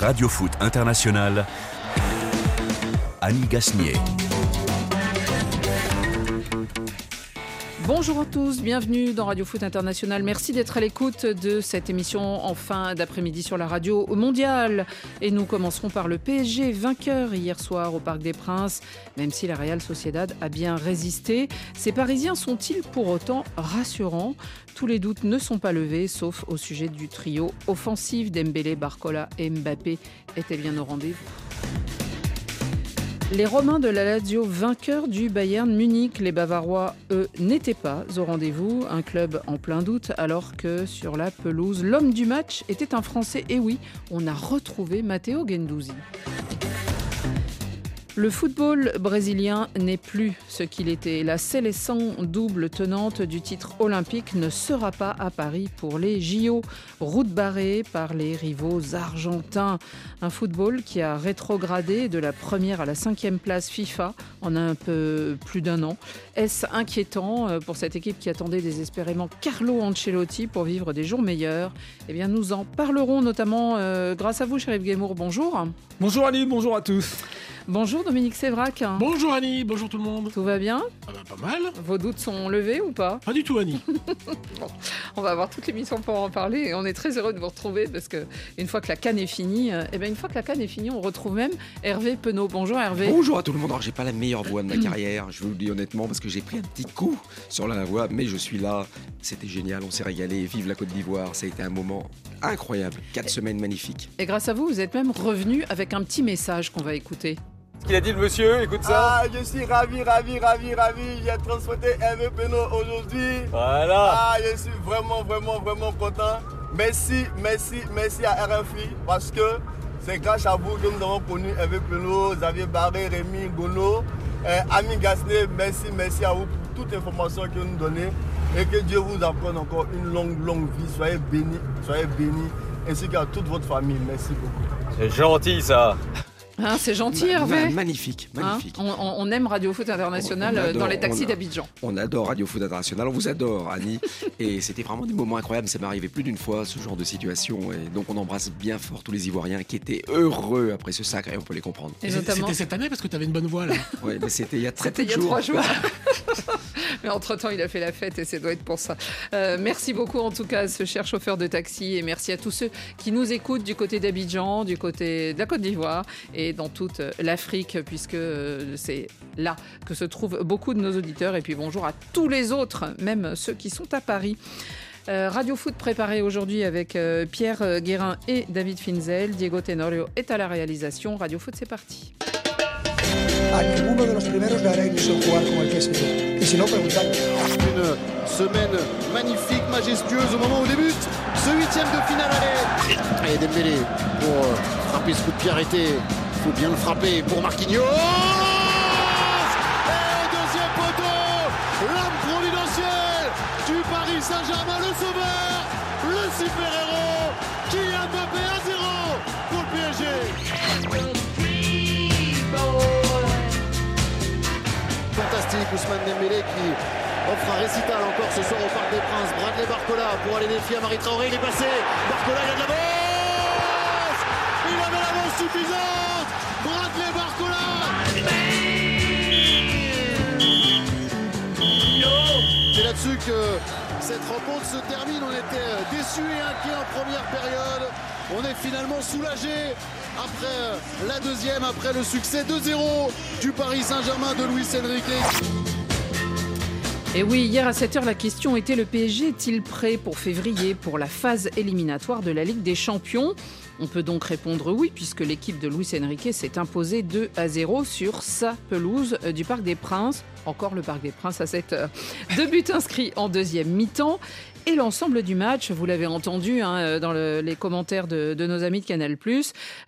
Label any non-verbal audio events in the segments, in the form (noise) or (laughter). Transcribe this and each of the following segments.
Radio Foot International, Annie Gasnier. Bonjour à tous, bienvenue dans Radio Foot International. Merci d'être à l'écoute de cette émission en fin d'après-midi sur la radio mondiale. Et nous commencerons par le PSG, vainqueur hier soir au Parc des Princes. Même si la Real Sociedad a bien résisté, ces Parisiens sont-ils pour autant rassurants? Tous les doutes ne sont pas levés, sauf au sujet du trio offensif d'Embélé, Barcola et Mbappé était bien au rendez-vous. Les Romains de la Lazio, vainqueurs du Bayern Munich, les Bavarois, eux, n'étaient pas au rendez-vous. Un club en plein doute, alors que sur la pelouse, l'homme du match était un Français. Et oui, on a retrouvé Matteo Gendouzi. Le football brésilien n'est plus ce qu'il était. La sélection double tenante du titre olympique ne sera pas à Paris pour les JO. Route barrée par les rivaux argentins. Un football qui a rétrogradé de la première à la cinquième place FIFA en un peu plus d'un an. Est-ce inquiétant euh, pour cette équipe qui attendait désespérément Carlo Ancelotti pour vivre des jours meilleurs? Eh bien, nous en parlerons notamment euh, grâce à vous, Chérif Guémour. Bonjour. Bonjour Ali, bonjour à tous. Bonjour Dominique Sévrac. Bonjour Annie, bonjour tout le monde. Tout va bien? Ah bah, pas mal. Vos doutes sont levés ou pas? Pas du tout Annie. (laughs) On va avoir toute l'émission pour en parler et on est très heureux de vous retrouver parce que une fois que la canne est finie, euh, eh ben une fois que la canne est finie, on retrouve même Hervé Penaud. Bonjour Hervé. Bonjour à tout le monde. Alors j'ai pas la meilleure voix de ma carrière, je vous le dis honnêtement parce que j'ai pris un petit coup sur la voix, mais je suis là. C'était génial, on s'est régalé. Vive la Côte d'Ivoire, ça a été un moment incroyable. Quatre semaines magnifiques. Et grâce à vous, vous êtes même revenu avec un petit message qu'on va écouter. Ce qu'il a dit le monsieur, écoute ça. Ah, je suis ravi, ravi, ravi, ravi. J'ai transporté Hervé Penaud aujourd'hui. Voilà. Ah, je suis vraiment, vraiment, vraiment content. Merci, merci, merci à RFI parce que c'est grâce à vous que nous avons connu Hervé Penaud, Xavier Barré, Rémi Gono, euh, Ami Gasné. Merci, merci à vous pour toute information que vous nous donnez et que Dieu vous accorde encore une longue, longue vie. Soyez bénis, soyez bénis, ainsi qu'à toute votre famille. Merci beaucoup. C'est gentil ça. Hein, c'est gentil Ma- Hervé. ma- magnifique, Hein magnifique. on, on- on aime Radio Foot International On euh, dans adore, les taxis d'Abidjan. On adore Radio Foot International, on vous adore Annie. (laughs) et c'était vraiment des moments incroyables, ça m'est arrivé plus d'une fois ce genre de situation. Et donc on embrasse bien fort tous les Ivoiriens qui étaient heureux après ce sacre et on peut les comprendre. Et notamment, C'était cette année parce que tu avais une bonne voix là. (laughs) Ouais, mais c'était il y a très peu C'était de il y a trois jours. (laughs) Mais entre-temps, il a fait la fête et ça doit être pour ça. Euh, merci beaucoup en tout cas à ce cher chauffeur de taxi et merci à tous ceux qui nous écoutent du côté d'Abidjan, du côté de la Côte d'Ivoire et dans toute l'Afrique puisque euh, c'est là que se trouvent beaucoup de nos auditeurs. Et puis bonjour à tous les autres, même ceux qui sont à Paris. Euh, Radio Foot préparé aujourd'hui avec euh, Pierre euh, Guérin et David Finzel. Diego Tenorio est à la réalisation. Radio Foot, c'est parti. Une semaine magnifique, majestueuse au moment où débute ce huitième de finale aller. Et Dembélé pour euh, frapper ce coup de pied arrêté. Faut bien le frapper pour Marquinhos. Et deuxième poteau, l'homme providentiel du Paris Saint-Germain, le sauveur, le super-héros, Kylian Mbappé 1-0 pour le PSG. Fantastique, Ousmane Dembélé qui offre un récital encore ce soir au Parc des Princes. Bradley Barcola pour aller défier à Marie Traoré, il est passé. Barcola, il a de l'avance Il avait l'avance suffisante Bradley Barcola C'est là-dessus que cette rencontre se termine. On était déçus et inquiets en première période. On est finalement soulagé après euh, la deuxième, après le succès 2-0 du Paris Saint-Germain de Luis Enrique. Et oui, hier à 7h, la question était le PSG est-il prêt pour février pour la phase éliminatoire de la Ligue des Champions? On peut donc répondre oui, puisque l'équipe de Luis Enrique s'est imposée 2 à 0 sur sa pelouse euh, du Parc des Princes. Encore le Parc des Princes à 7h. Deux buts inscrits en deuxième mi-temps. Et l'ensemble du match, vous l'avez entendu hein, euh, dans le- les commentaires de, nos amis de Canal+,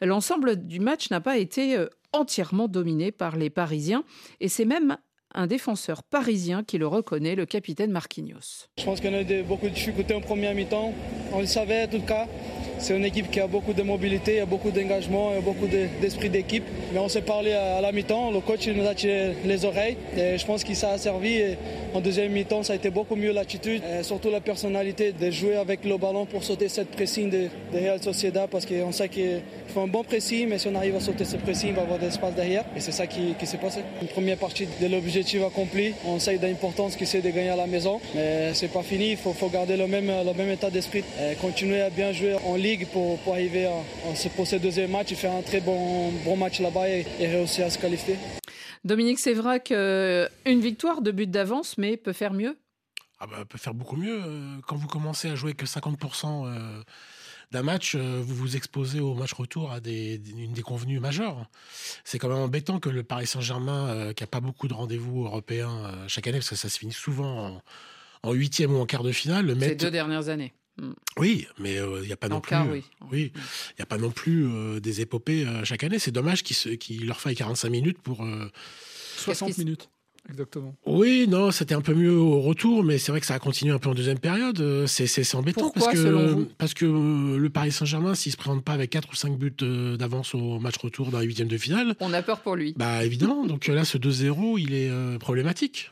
l'ensemble du match n'a pas été euh, entièrement dominé par les Parisiens. Et c'est même un défenseur parisien qui le reconnaît, le capitaine Marquinhos. Je pense qu'on a eu beaucoup de difficultés en première mi-temps. On le savait en tout cas. C'est une équipe qui a beaucoup de mobilité, a beaucoup d'engagement, beaucoup d'esprit d'équipe. Mais on s'est parlé à la mi-temps, le coach nous a tiré les oreilles je pense que ça a servi. En deuxième mi-temps, ça a été beaucoup mieux l'attitude, surtout la personnalité de jouer avec le ballon pour sauter cette pressing de, de Real Sociedad parce qu'on sait qu'il faut un bon pressing, mais si on arrive à sauter ce pressing, il va y avoir de l'espace derrière. Et c'est ça qui, s'est passé. Une première partie de l'objectif accompli. On sait d'importance qui c'est de gagner à la maison, mais c'est pas fini. Il faut, garder le même, état d'esprit, continuer à bien jouer en ligue pour, pour arriver à, à, pour ce deuxième match et faire un très bon, bon match là-bas et, et réussir à se qualifier. Dominique Sévrac, euh, une victoire, deux buts d'avance, mais peut faire mieux ah bah, peut faire beaucoup mieux. Quand vous commencez à jouer que 50% euh, d'un match, euh, vous vous exposez au match retour à des, une déconvenue majeure. C'est quand même embêtant que le Paris Saint-Germain, euh, qui n'a pas beaucoup de rendez-vous européens euh, chaque année, parce que ça se finit souvent en huitième ou en quart de finale, le Ces mette... deux dernières années. Oui, mais il n'y a pas non En plus. oui. oui, il a pas non plus euh, des épopées euh, chaque année. C'est dommage qu'il leur faille 45 minutes pour. euh, 60 minutes, exactement. Oui, non, c'était un peu mieux au retour, mais c'est vrai que ça a continué un peu en deuxième période. Euh, C'est embêtant Pourquoi, parce que selon vous parce que euh, le Paris Saint-Germain, s'il se présente pas avec 4 ou 5 buts euh, d'avance au match retour dans la huitième de finale, On a peur pour lui. bah évidemment. donc là, ce 2-0, il est euh, problématique.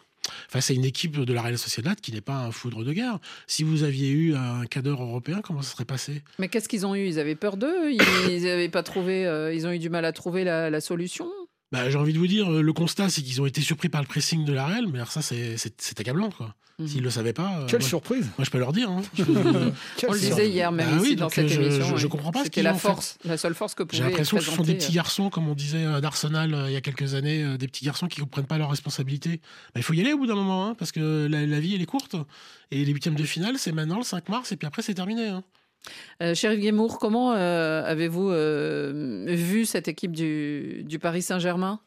Face à une équipe de la Real Sociedad qui n'est pas un foudre de guerre. Si vous aviez eu un cadre européen, comment ça serait passé? Mais qu'est-ce qu'ils ont eu? Ils avaient peur d'eux? Ils n'avaient pas trouvé. euh, ils ont eu du mal à trouver la, la solution? Bah, J'ai envie de vous dire, euh, le constat, c'est qu'ils ont été surpris par le pressing de la Real, mais alors ça, c'est- accablant. quoi. Mhm. S'ils ne le savaient pas. euh, Quelle moi, surprise moi, je peux leur dire. hein. Je- (laughs) On le disait hier même Bah ici oui, dans cette euh, je- émission. je- je comprends pas ce qu'ils la ont fait. force, la seule force que J'ai l'impression que ce sont des petits garçons, comme on disait euh, d'Arsenal euh, il y a quelques années, des petits garçons qui ne comprennent pas leurs responsabilités. Bah, il faut y aller au bout d'un moment, hein, parce que la, la vie, elle est courte. Et les huitièmes de finale, c'est maintenant le 5 mars, et puis après, c'est terminé. hein. Euh, Chérif Guémour, comment euh, avez-vous euh, vu cette équipe du, du Paris Saint-Germain?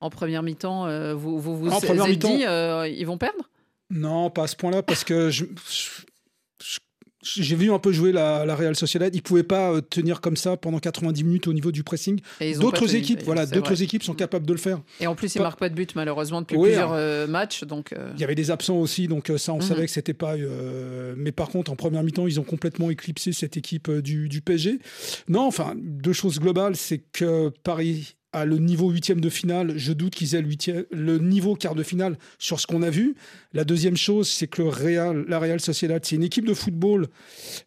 En première mi-temps euh, Vous vous, êtes dit ils vont perdre? Non, pas à ce point-là, parce que je- je- j'ai vu un peu jouer la, la Real Sociedad. Ils ne pouvaient pas euh, tenir comme ça pendant 90 minutes au niveau du pressing. D'autres équipes, voilà, d'autres équipes sont capables de le faire. Et en plus, ils Pas- marquent pas de but malheureusement depuis Oui, plusieurs alors- euh, matchs. Donc, euh, Il y avait des absents aussi, donc ça, on Mhm. savait que c'était pas. euh, Mais par contre, en première mi-temps, ils ont complètement éclipsé cette équipe du, du PSG. Non, enfin, deux choses globales, c'est que Paris a le niveau huitième de finale. Je doute qu'ils aient le niveau quart de finale sur ce qu'on a vu. La deuxième chose, c'est que le Real, la Real Sociedad, c'est une équipe de football.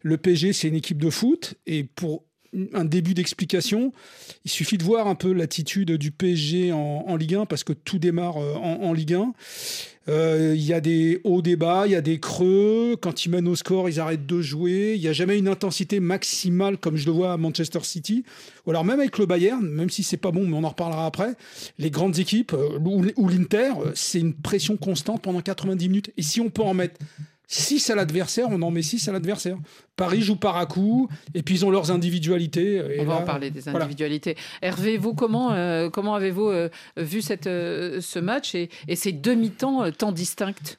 Le PSG, c'est une équipe de foot. Et pour un début d'explication, il suffit de voir un peu l'attitude du PSG en, Ligue 1 parce que tout démarre euh, en, Ligue 1. Euh, Il y a des hauts, des bas, il y a des creux. Quand ils mènent au score, ils arrêtent de jouer. Il n'y a jamais une intensité maximale comme je le vois à Manchester City. Ou alors même avec le Bayern, même si c'est pas bon, mais on en reparlera après. Les grandes équipes euh, ou, l'Inter, c'est une pression constante pendant 90 minutes. Et si on peut en mettre 6 à l'adversaire, on en met 6 à l'adversaire. Paris joue par à coup, et puis ils ont leurs individualités. Et on va là, en parler des voilà. individualités. Hervé, vous, comment, euh, comment avez-vous euh, vu cette, euh, ce match et, et ces demi-temps tant distincts?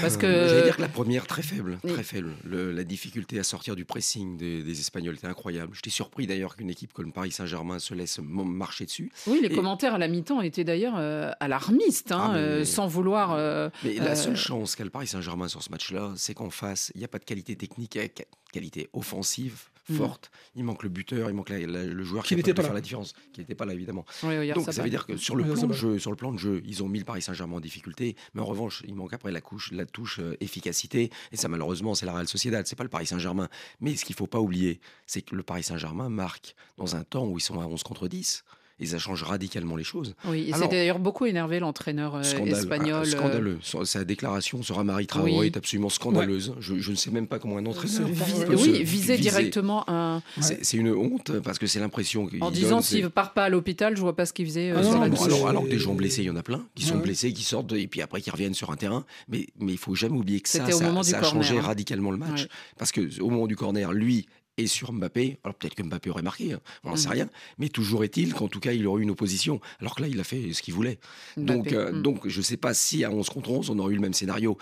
Parce que. Euh, J'allais dire que la première, très faible. Oui. Très faible. Le- la difficulté à sortir du pressing des, des Espagnols était incroyable. J'étais surpris d'ailleurs qu'une équipe comme le Paris Saint-Germain se laisse marcher dessus. Oui, les Et- commentaires à la mi-temps étaient d'ailleurs euh, alarmistes, hein, Ah, mais- euh, sans vouloir. euh, Mais la euh, seule chance qu'a le Paris Saint-Germain sur ce match-là, c'est qu'en face, il n'y a pas de qualité technique, il y a ca- qualité offensive Mm. forte. Il manque le buteur, il manque la- la- le joueur Qui qui n'était pas de là. faire la différence, qui n'était pas là évidemment. oui, oui, Donc ça veut dire que sur le Oui, plan de jeu, sur le plan de jeu, ils ont mis le Paris Saint-Germain en difficulté, mais en revanche, il manque après la couche, la touche euh, efficacité, et ça malheureusement c'est la Real Sociedad, c'est pas le Paris Saint-Germain. Mais ce qu'il faut pas oublier, c'est que le Paris Saint-Germain marque dans un temps où ils sont à 11 contre 10, et ça change radicalement les choses. Oui, il s'est Alors- d'ailleurs beaucoup énervé, l'entraîneur euh, espagnol. ah, euh, scandaleux. Sa- Sa déclaration sur Amari Traoré Oui. est absolument scandaleuse. Je, je ne sais même pas comment un entraîneur. vi- peut se oui, viser viser. directement un. C'est c'est une honte parce que c'est l'impression qu'il En disant c'est- s'il ne part pas à l'hôpital, je vois pas ce qu'il faisait. euh, Ah non, Bon, alors, alors que des c'est- gens blessés, il y en a plein qui sont Ouais. blessés, qui sortent et puis après qui reviennent sur un terrain. Mais mais il faut jamais oublier que ça, ça, ça a corner, changé hein. radicalement le match Ouais. parce que au moment du corner, lui est sur Mbappé. Alors peut-être que Mbappé aurait marqué, hein, on n'en sait Mhm. rien. Mais toujours est-il qu'en tout cas, il aurait eu une opposition. Alors que là, il a fait ce qu'il voulait. Donc, euh, Mm. donc je ne sais pas si à 11 contre 11, on aurait eu le même scénario.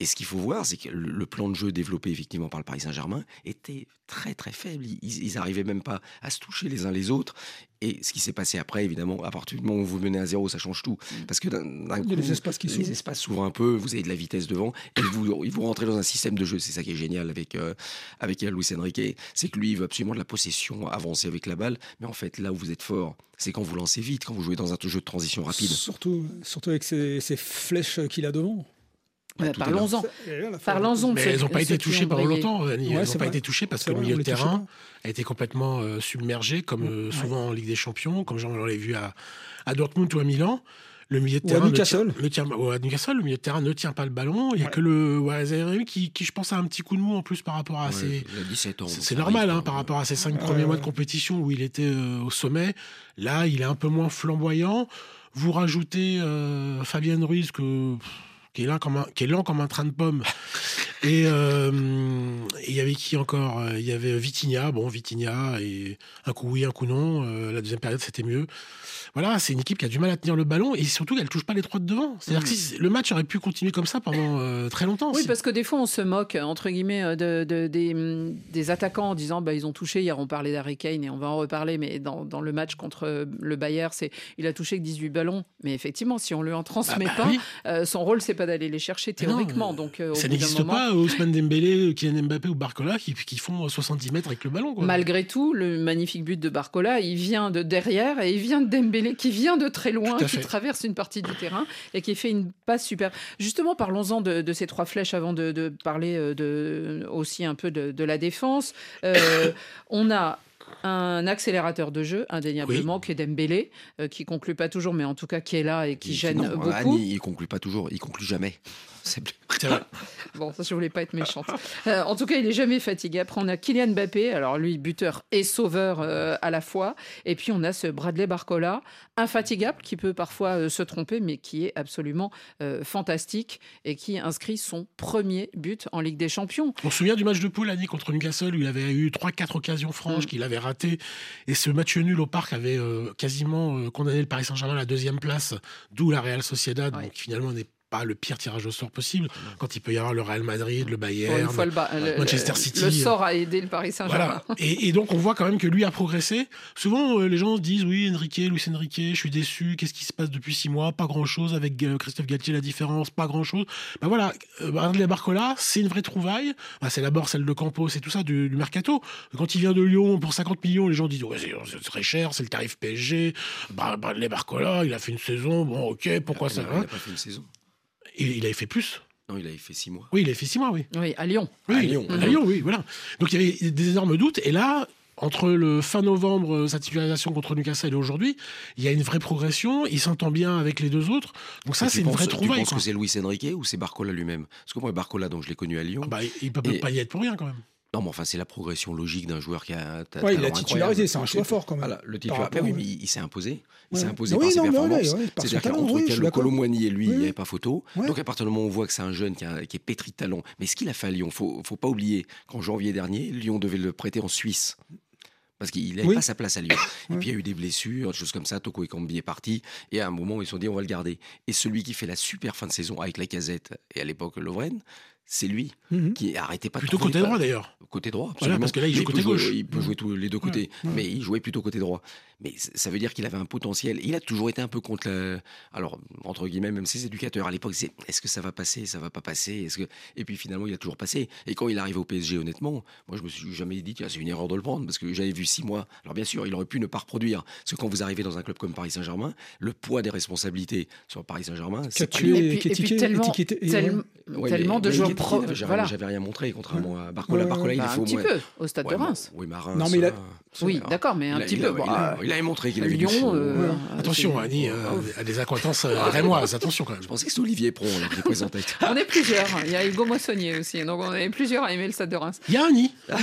Et ce qu'il faut voir, c'est que le, plan de jeu développé effectivement par le Paris Saint-Germain était très très faible. Ils, ils arrivaient même pas à se toucher les uns les autres. Et ce qui s'est passé après, évidemment, à partir du moment où vous menez à zéro, ça change tout. Parce que d'un coup, les espaces qui les s'ouvrent. espaces s'ouvrent un peu, vous avez de la vitesse devant, et vous, vous rentrez dans un système de jeu. C'est ça qui est génial avec, euh, avec Luis Enrique. C'est que lui, il veut absolument de la possession, avancer avec la balle. Mais en fait, là où vous êtes fort, c'est quand vous lancez vite, quand vous jouez dans un jeu de transition rapide. Surtout, surtout avec ces, ces flèches qu'il a devant. Tout est Parlons-en. Parlons-en Mais elles n'ont pas été touchées pendant longtemps, Annie. Elles n'ont pas vrai. été touchées parce que le milieu on de terrain a été complètement euh, submergé, comme euh, souvent en Ligue des Champions, comme j'en l'ai vu à, à Dortmund ou à Milan. Le milieu de Ou à terrain ne tient- ne tient, ou à Newcastle, le milieu de terrain ne tient pas le ballon. Il n'y a que le ouais, qui, qui, je pense, a un petit coup de mou en plus par rapport à Ouais, ses, il a 17 ans. c'est normal arrive, hein, par rapport à ses cinq Ouais, premiers mois de compétition où il était euh, au sommet. Là, il est un peu moins flamboyant. Vous rajoutez euh, Fabien Ruiz que, qui, est là comme un, qui est lent comme un train de pommes. (laughs) Et euh, il y avait qui encore Euh, Il y avait Vitinha. Bon, Vitinha, et un coup oui, un coup non. Euh, la deuxième période, c'était mieux. Voilà, c'est une équipe qui a du mal à tenir le ballon et surtout qu'elle touche pas les trois de devant. C'est-à-dire que si- le match aurait pu continuer comme ça pendant euh, très longtemps. Oui, parce que des fois, on se moque, entre guillemets, de, de- des, hum, des attaquants en disant bah, ils ont touché. Hier, on parlait d'Harry Kane et on va en reparler, mais dans, dans le match contre le Bayern, c'est il a touché que 18 ballons. Mais effectivement, si on lui en transmet bah pas, oui. euh, son rôle, c'est pas d'aller les chercher non, théoriquement. euh, donc, euh, ça n'existe moment- pas, Ousmane Dembélé, Kylian Mbappé ou Barcola qui, qui font 70 mètres avec le ballon. Quoi. Malgré tout, le magnifique but de Barcola, il vient de derrière et il vient de Dembélé qui vient de très loin, qui traverse une partie du terrain et qui fait une passe super. Justement, parlons-en de, de ces trois flèches avant de, de parler euh, de, aussi un peu de, de la défense. Euh, (coughs) on a un accélérateur de jeu, indéniablement, qui est Dembélé, euh, qui conclut pas toujours, mais en tout cas qui est là et qui Il- gêne non, beaucoup. Annie, il conclut pas toujours, il conclut jamais. (laughs) C'est. (laughs) Bon, ça, je voulais pas être méchante. Euh, en tout cas, il est jamais fatigué. Après, on a Kylian Mbappé, alors lui, buteur et sauveur euh, à la fois. Et puis, on a ce Bradley Barcola, infatigable, qui peut parfois euh, se tromper, mais qui est absolument euh, fantastique et qui inscrit son premier but en Ligue des Champions. On se souvient du match de poule, Annie, contre Newcastle, où il avait eu 3-4 occasions Mm. franches qu'il avait Et ce match nul au parc avait euh, quasiment euh, condamné le Paris Saint-Germain à la deuxième place, d'où la Real Sociedad, Ouais. donc, qui finalement n'est pas le pire tirage au sort possible, quand il peut y avoir le Real Madrid, le Bayern. fois, le, ba- le- Manchester le- City. le sort a aidé le Paris Saint-Germain. Voilà. Et, et donc, on voit quand même que lui a progressé. Souvent, euh, les gens se disent Oui, Enrique, Luis Enrique, je suis déçu. Qu'est-ce qui se passe depuis six mois? Pas grand-chose. Avec euh, Christophe Galtier, la différence, pas grand-chose. Ben voilà, euh, Bradley Barcola, c'est une vraie trouvaille. Ben, c'est d'abord celle de Campos et tout ça, du, du mercato. Quand il vient de Lyon pour 50 millions, les gens disent Ouais, c'est c'est très cher, c'est le tarif PSG. Bah, Bradley Barcola, il a fait une saison. Bon, ok, pourquoi il ça a- Et il avait fait plus. Non, il avait fait 6 mois. Oui, il avait fait six mois, oui. Oui, à Lyon. Oui, À Lyon. À Lyon, oui, voilà. Donc il y avait des énormes doutes. Et là, entre le fin novembre, euh, sa titularisation contre Newcastle et aujourd'hui, il y a une vraie progression. Il s'entend bien avec les deux autres. Donc ça, tu c'est une penses- vraie Tu trouvaille. penses quoi. que c'est Luis Enrique ou c'est Barcola lui-même? Parce que moi, Barcola, donc je l'ai connu à Lyon. Ah bah, il peut Et- pas y être pour rien quand même. Non, mais enfin, c'est la progression logique d'un joueur qui a. Ouais, il talent a titularisé, c'est un choix fort quand même. Voilà, le titulaire. oui, mais il, il s'est imposé. Il Ouais. s'est imposé Oui, par ses non, performances. ouais, C'est-à-dire qu'entre oui, le. Colomboigny et lui, il Oui, n'y oui. avait pas photo. Donc à partir du moment où on voit que c'est un jeune qui, a- qui est pétri de talent, mais ce qu'il a fait à Lyon, faut, faut pas oublier qu'en janvier dernier, Lyon devait le prêter en Suisse. Parce qu'il n'avait Oui. pas sa place à Lyon. Et puis il y a eu des blessures, des choses comme ça. Toko Ekambi est parti. Et à un moment, ils se sont dit, on va le garder. Et celui qui fait la super fin de saison avec la casette et à l'époque Lovren, c'est lui Mhm. qui arrêtait pas de Plutôt côté droit d'ailleurs. Côté droit, Voilà, absolument. parce que là, il côté peut jouer- gauche. Il peut jouer tous les deux côtés, Ouais. mais il jouait plutôt côté droit. Mais ça veut dire qu'il avait un potentiel. Il a toujours été un peu contre la... Alors, entre guillemets, même ses éducateurs à l'époque, c'est est-ce que ça va passer, ça va pas passer est-ce que... Et puis finalement, il a toujours passé. Et quand il arrive au PSG, honnêtement, moi, je me suis jamais dit, tiens, c'est une erreur de le prendre, parce que j'avais vu six mois. Alors, bien sûr, il aurait pu ne pas reproduire. Parce que quand vous arrivez dans un club comme Paris Saint-Germain, le poids des responsabilités sur Paris Saint-Germain, Qui a c'est pas tué, tellement- Tellement, Ouais, tellement mais- de joueurs pro. J'avais Voilà. j'avais rien montré, contrairement à Barcola. Ouais, Barcola, il Bah, fait un petit peu au stade de Reims. bon, oui, mais à Reims, Non, mais il a- euh, Oui, d'accord, mais un petit peu. il a- euh, montré qu'il avait du Lyon. fond. euh, Ouais. Attention, Annie, euh, à des acquaintances euh, rémoises. Attention quand même. Je pensais que c'était Olivier Pron là, qui présentait. (laughs) On est plusieurs. Il y a Hugo Moissonnier aussi. Donc on est plusieurs à aimer le stade de Reims. Il y a un nid. (laughs)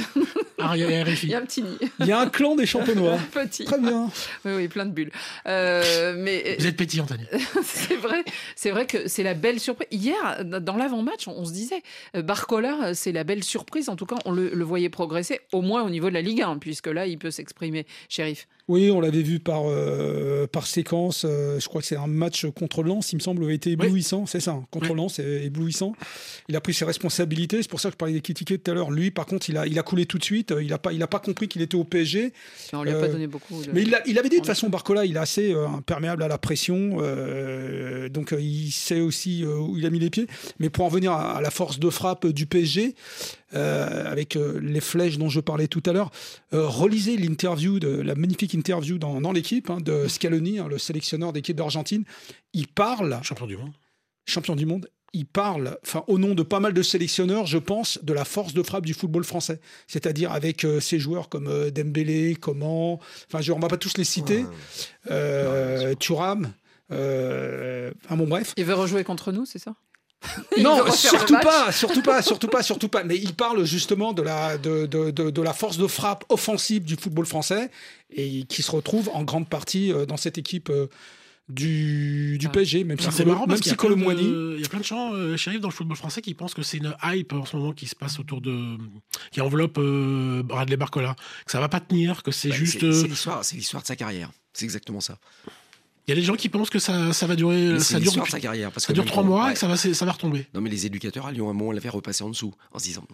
Ah, il y a RFI. Il y a un petit nid. Il y a un clan des champenois. (laughs) Petit. Très bien. Oui, oui, plein de bulles. Euh, mais Vous êtes pétillante, Annie. c'est vrai, c'est vrai que c'est la belle surprise. Hier, dans l'avant-match, on, on se disait, euh, Barcola, c'est la belle surprise. En tout cas, on le, le voyait progresser, au moins au niveau de la Ligue 1, puisque là, il peut s'exprimer. Shérif. Oui, on l'avait vu par, euh, par séquence. euh, je crois que c'est un match contre Lens, il me semble, a été éblouissant. C'est ça, hein, contre Oui. Lens, c'est éblouissant. Il a pris ses responsabilités. C'est pour ça que je parlais des critiqués tout à l'heure. Lui, par contre, il a, il a coulé tout de suite. suite. Il n'a pas, il a pas compris qu'il était au PSG. Mais on lui a pas Euh, donné beaucoup. de- Mais il, avait dit de toute façon, Barcola, il est assez euh, imperméable à la pression. euh, donc euh, il sait aussi euh, où il a mis les pieds. Mais pour en venir à, à la force de frappe du PSG, euh, avec euh, les flèches dont je parlais tout à l'heure, euh, relisez l'interview, de, la magnifique interview dans, dans l'équipe hein, de Scaloni, hein, le sélectionneur d'équipe d'Argentine. Il parle, Champion du monde. champion du monde, il parle, enfin, au nom de pas mal de sélectionneurs, je pense, de la force de frappe du football français. C'est-à-dire avec euh, ces joueurs comme euh, Dembélé, Coman, enfin, je, on va pas tous les citer, euh, Thuram, euh, enfin bon, bref. Il veut rejouer contre nous, c'est ça? (laughs) Non, surtout pas, surtout pas, surtout pas, surtout pas. Mais il parle justement de la, de, de, de, de la force de frappe offensive du football français et qui se retrouve en grande partie euh, dans cette équipe euh, du, du Ah. PSG, même si, C'est marrant même parce qu'il y de- il y a plein de gens, euh, shérif, dans le football français qui pensent que c'est une hype en ce moment qui se passe autour de. qui enveloppe euh, Bradley Barcola. Que ça va pas tenir, que c'est Bah, juste. C'est euh, c'est l'histoire, c'est l'histoire de sa carrière. C'est exactement ça. Il y a des gens qui pensent que ça, ça va durer. Ça dure, l'histoire de sa carrière. Parce ça que dure trois mois ouais. et que ça va, ça va retomber. Non, mais les éducateurs à Lyon, à un moment, on l'avait repassé en dessous, en se disant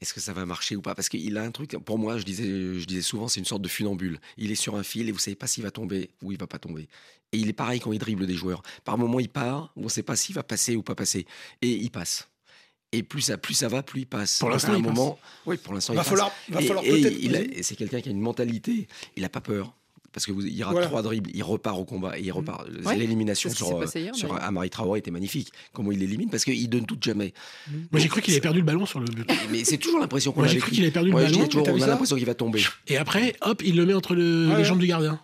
est-ce que ça va marcher ou pas? Parce qu'il a un truc, pour moi, je disais, je disais souvent, c'est une sorte de funambule. Il est sur un fil et vous savez pas s'il va tomber ou il va pas tomber. Et il est pareil quand il dribble des joueurs. Par moment, il part, on ne sait pas s'il va passer ou pas passer. Et il passe. Et plus ça, plus ça va, plus il passe. Pour l'instant, un il passe. moment, oui, pour l'instant, Va il falloir, passe. va Et- falloir et peut-être. et c'est quelqu'un qui a une mentalité. Il n'a pas peur. Parce que vous, il rate Voilà. trois dribbles, il repart au combat et il repart. Ouais, L'élimination sur, passé hier, sur. Amari Traoré était magnifique. Comment il l'élimine? Parce qu'il donne tout jamais. Moi, j'ai cru qu'il avait perdu le ballon sur le but. Mais c'est toujours l'impression qu'on Moi, a j'ai cru qu'il avait perdu le ballon. toujours, on a l'impression qu'il va tomber. Et après, hop, il le met entre le- Ouais, les jambes du gardien.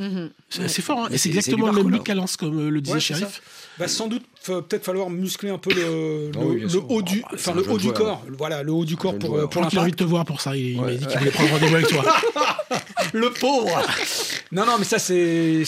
Mhm. C'est c'est fort, hein. Et c'est- exactement le même Barcola. but qu'Alens, comme euh, le disait Ouais, Sheriff. Va sans doute peut-être falloir muscler un peu le, Ah le, oui, haut du, Ah, bah, enfin le haut du joueur. corps. Voilà, le haut du corps pour, euh, pour qu'il a envie l'impact. de te voir pour ça. Il, il m'a dit qu'il voulait prendre rendez-vous avec toi. (laughs) Le pauvre Non, non, mais ça, c'est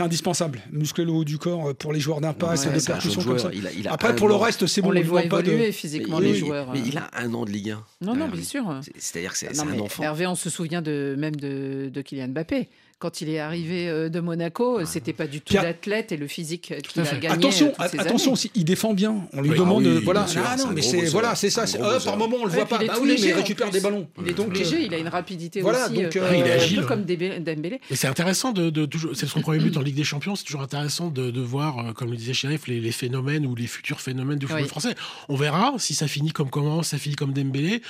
indispensable. Muscler le haut du corps euh, pour les joueurs d'impasse Ouais, et de c'est un percussion jeune comme ça. Il a- il a Après, pour le an. reste, c'est On bon. les ne voit demande pas de- évoluer physiquement, Mais les il- joueurs. Mais il a un an de Ligue 1. Non, non, derrière bien sûr. C'est- C'est-à-dire que c'est un enfant. Hervé, on se souvient de, même de, de Kylian Mbappé. Quand il est arrivé euh, de Monaco, c'était pas du tout Pierre- l'athlète et le physique qu'il à a gagné. Attention, euh, toutes ces attention années. aussi, il défend bien. On lui Oui. demande, Ah oui, euh, voilà. sûr, Ah c'est non, mais c'est voilà, c'est ça. Euh, par moment, on le Ouais, voit pas. il est Bah oui, mais il récupère plus. des ballons. Il est Donc, léger, il a une rapidité voilà, aussi. donc, il est un agile. peu comme Dembélé. Et c'est intéressant de, de toujours. C'est son premier but en Ligue des Champions. C'est toujours intéressant de, de voir, comme le disait Sheriff, les, les phénomènes ou les futurs phénomènes du football français. On verra si ça finit comme comment, ça finit comme Dembélé,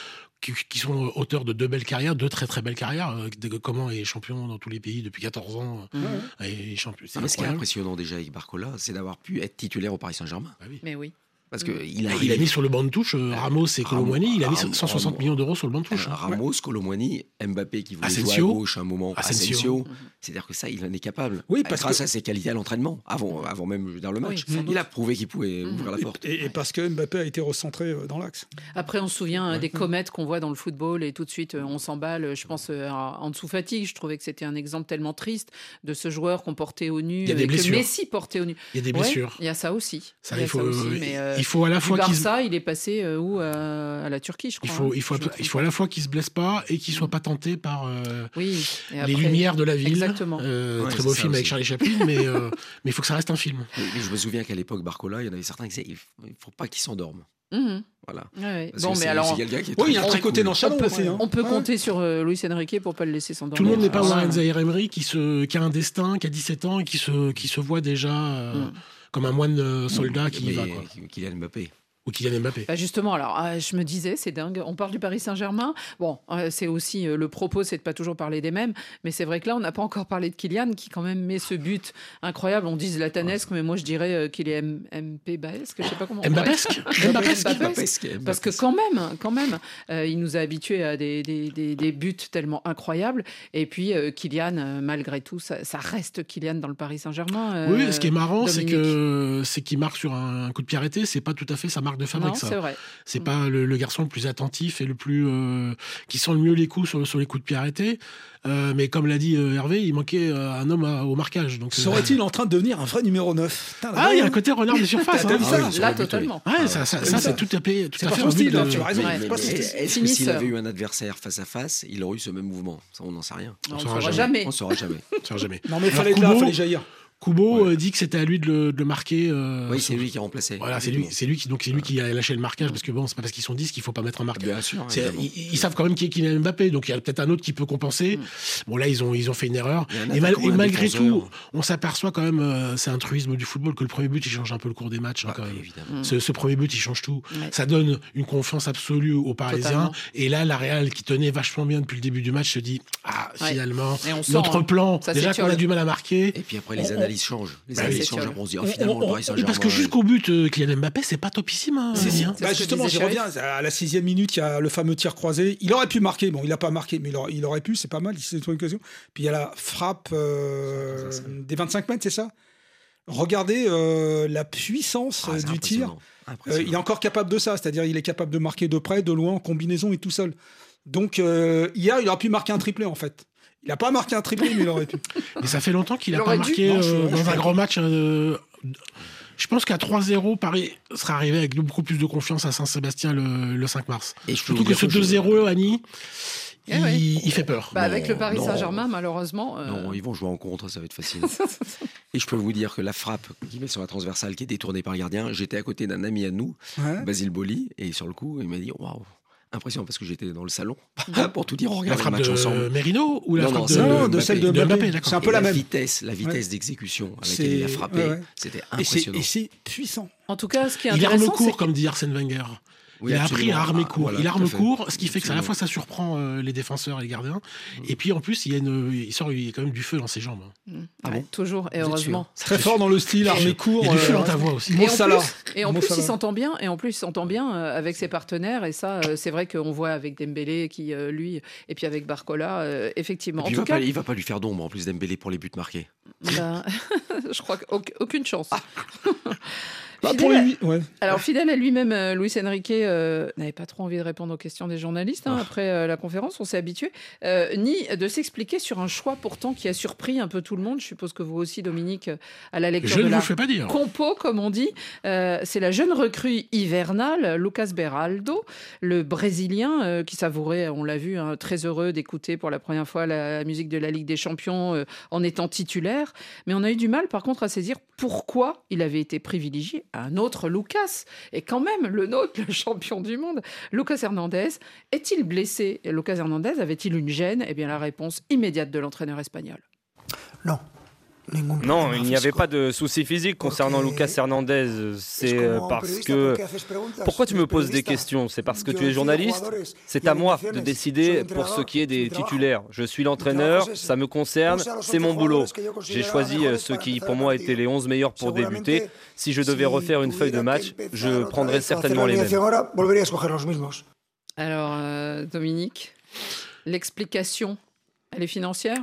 qui, qui sont auteurs de deux belles carrières, deux très très belles carrières. Euh, Comment est champion dans tous les pays depuis 14 ans. Euh, Et champion. C'est mais ce qui est impressionnant déjà avec Barcola, c'est d'avoir pu être titulaire au Paris Saint-Germain. Bah oui. Mais oui. Parce que Mm. il a, Il a mis sur le banc de touche euh, Ramos et Colomwani. Il a mis Ramos- 160 millions d'euros sur le banc de touche. Hein. Ramos, Colomwani, Mbappé qui voulait jouer à Asensio. gauche à un moment, Asensio. Asensio. C'est-à-dire que ça, il en est capable. Oui, parce grâce que- à ses qualités à l'entraînement, avant, avant même dans le match. il a prouvé qu'il pouvait ouvrir la porte. Et, et parce que Mbappé a été recentré euh, dans l'axe. Après, on se souvient euh, des comètes qu'on voit dans le football et tout de suite, on s'emballe. Je pense à en dessous fatigue. Je trouvais que c'était un exemple tellement triste de ce joueur qu'on portait au nu, Il y a des euh, que blessures. Messi portait au nu. Il y a des Ouais, blessures. il y a ça aussi. Ça, il y a il faut, ça aussi, euh, mais, euh, il faut à la fois qu'il se- il est passé euh, où euh, à la Turquie, je crois. il faut, hein, il faut, je me il faut à la fois qu'il se blesse pas et qu'il soit pas tenté par euh. Oui. les lumières de la ville. Exactement. Euh, Ouais, très beau film avec. Charlie Chaplin, mais euh, (laughs) mais il faut que ça reste un film. Je me souviens qu'à l'époque, Barcola, il y en avait certains qui disaient il faut- il faut pas qu'il s'endorme. Mhm. Voilà. Ouais, Bon, mais alors, c'est quelqu'un qui est Oui, il y a un côté cool. nonchalant on peut, aussi. hein. on peut Ouais. compter sur euh, Luis Enrique pour pas le laisser s'endormir. Tout le monde n'est pas Warren Zaire Emery qui, se, qui a un destin, qui a 17 ans et qui se, qui se voit déjà euh, Mm. Comme un moine euh, soldat qui y va. Quoi. Kylian Mbappé. Ou Kylian Mbappé. Bah justement, alors ah, je me disais, c'est dingue. On parle du Paris Saint-Germain. Bon, euh, c'est aussi euh, le propos, c'est de pas toujours parler des mêmes. Mais c'est vrai que là, on n'a pas encore parlé de Kylian, qui quand même met ce but incroyable. On dit zlatanesque, mais moi je dirais euh, qu'il est M- MP baesque. Je sais pas comment. Mbappesque Mbappesque. Mbappesque. Parce que quand même, quand même, euh, il nous a habitués à des, des, des- des buts tellement incroyables. Et puis euh, Kylian, euh, malgré tout, ça, ça reste Kylian dans le Paris Saint-Germain. euh, oui, ce qui est marrant, c'est que c'est qu'il marque sur un coup de pied arrêté. C'est pas tout à fait sa marque de Non, fabrique, ça. c'est vrai. C'est Mm. pas le, le garçon le plus attentif et le plus euh, qui sent le mieux les coups sur, sur les coups de pied arrêtés. Euh, mais comme l'a dit euh, Hervé, il manquait euh, un homme à- au marquage. Donc, euh, Serait-il en train de devenir un vrai numéro 9 Putain, Ah, il y a un côté renard de surface. Hein. Ah ça oui, Là, totalement. Ouais, ça, ça, Oui, ça, ça. c'est tout à fait, tout C'est à pas fait style, de- hein, tu as raison. Est-ce que s'il avait eu un adversaire face à face, il aurait eu ce même mouvement Ça, on n'en sait rien. On ne saura jamais. On saura jamais. Non, mais il fallait être là, il fallait jaillir. Kubo euh, dit que c'était à lui de le, de le marquer. euh, Oui, c'est lui qui a remplacé. Voilà, c'est lui, c'est lui qui donc c'est lui qui a lâché le marquage parce que bon, c'est pas parce qu'ils sont 10 qu'il faut pas mettre un marquage. Bien sûr. Ils, ils savent quand même qui est Kylian Mbappé, donc il y a peut-être un autre qui peut compenser. Bon là, ils ont ils ont fait une erreur. Il y a un Et, mal- malgré tout, on s'aperçoit quand même, euh, c'est un truisme du football que le premier but il change un peu le cours des matchs. hein, Ah, quand même. évidemment. Ce, ce premier but, il change tout. Ouais. Ça donne une confiance absolue aux Parisiens. Totalement. Et là, la Real, qui tenait vachement bien depuis le début du match, se dit Ah, Ouais. finalement, Et on sent, notre hein. plan, Ça déjà qu'on a du mal à marquer. Et puis après, les On- analyses changent. Les Bah, analyses c'est changent. sûr. On se dit, oh, On- finalement, on- le Paris Saint-Germain. parce que jusqu'au but, euh, Kylian Mbappé, c'est pas topissime. Hein, si. Hein. C'est Bah, justement, j'y reviens. À la sixième minute, il y a le fameux tir croisé. Il aurait pu marquer. Bon, il n'a pas marqué, mais il aurait, il aurait pu. C'est pas mal. Il s'est trouvé une occasion. Puis il y a la frappe euh, des 25 mètres, c'est ça? Regardez euh, la puissance Ah, du tir. Euh, il est encore capable de ça. C'est-à-dire, il est capable de marquer de près, de loin, en combinaison et tout seul. Donc, euh, hier, il aurait pu marquer un triplé, en fait. Il n'a pas marqué un triplé, mais il aurait pu. (laughs) Et ça fait longtemps qu'il Il n'a pas marqué Non, euh, dans un grand match. euh, je pense qu'à 3-0, Paris sera arrivé avec beaucoup plus de confiance à Saint-Sébastien le, le 5 mars. Et Surtout que ce que je- 2-0, Annie, Eh il, ouais. il fait peur. Bah, Non, avec le Paris. Saint-Germain, malheureusement. euh, Non, ils vont jouer en contre, ça va être facile. (laughs) Et je peux vous dire que la frappe qui met sur la transversale, qui est détournée par le gardien, j'étais à côté d'un ami à nous, Ouais. Basile Boli, et sur le coup, il m'a dit Waouh, impressionnant parce que j'étais dans le salon. (laughs) pour tout dire, on La regarde le frappe match de ensemble. Merino ou la Non, frappe non, de, celle Non, de Mbappé. celle de de Mbappé. C'est un peu Et la la même. vitesse, la vitesse Ouais. d'exécution avec laquelle il a frappé, ouais, c'était impressionnant. Et c'est puissant. En tout cas, ce qui est Il intéressant, c'est court, comme dit Arsène Wenger. Oui, il a appris absolument. à armer Ah, court. voilà, il arme court, ce qui fait que ça, à la Absolument. fois ça surprend euh, les défenseurs et les gardiens. Et puis en plus, il, y a une, il sort il y a quand même du feu dans ses jambes. hein. Ah Ouais, bon toujours, et heureusement. Très fort dans le style, armé court. Il y a du feu euh, dans ta voix aussi. Et en plus, et en Mo plus, il s'entend bien. Et en plus, il s'entend bien euh, avec ses partenaires. Et ça, c'est vrai qu'on voit avec Dembélé, qui lui, et puis avec Barcola, euh, effectivement. En tout va cas, pas, il va pas lui faire d'ombre en plus d'Embélé pour les buts marqués. ben, (laughs) je crois qu'aucune chance. (laughs) Bah, Fidèle pour les ouais. Alors, fidèle à lui-même, euh, Luis Enrique euh, n'avait pas trop envie de répondre aux questions des journalistes hein, après euh, la conférence, on s'est habitué, ni de s'expliquer sur un choix pourtant qui a surpris un peu tout le monde. Je suppose que vous aussi, Dominique, à la lecture Je de la pas dire. compo, comme on dit. C'est la jeune recrue hivernale, Lucas Beraldo, le Brésilien qui savourait, on l'a vu, hein, très heureux d'écouter pour la première fois la musique de la Ligue des Champions en étant titulaire. Mais on a eu du mal, par contre, à saisir pourquoi il avait été privilégié un autre Lucas. Et quand même, le nôtre, (laughs) le champion du monde, Lucas Hernandez, est-il blessé? Lucas Hernandez avait-il une gêne? Eh bien, la réponse immédiate de l'entraîneur espagnol. No, ningún Non, il n'y avait pas de souci physique concernant Lucas Hernandez. C'est euh, un parce que... Pourquoi tu me poses des questions? C'est parce que tu es journaliste. C'est à moi de décider pour ce qui est c'est des titulaires. Je suis l'entraîneur, c'est ça me concerne, c'est 11 mon boulot. J'ai choisi euh, ceux qui pour moi étaient les 11 meilleurs pour débuter. Si je devais refaire une feuille de match, je prendrais certainement les mêmes. Alors, euh, Dominique, l'explication, elle est financière?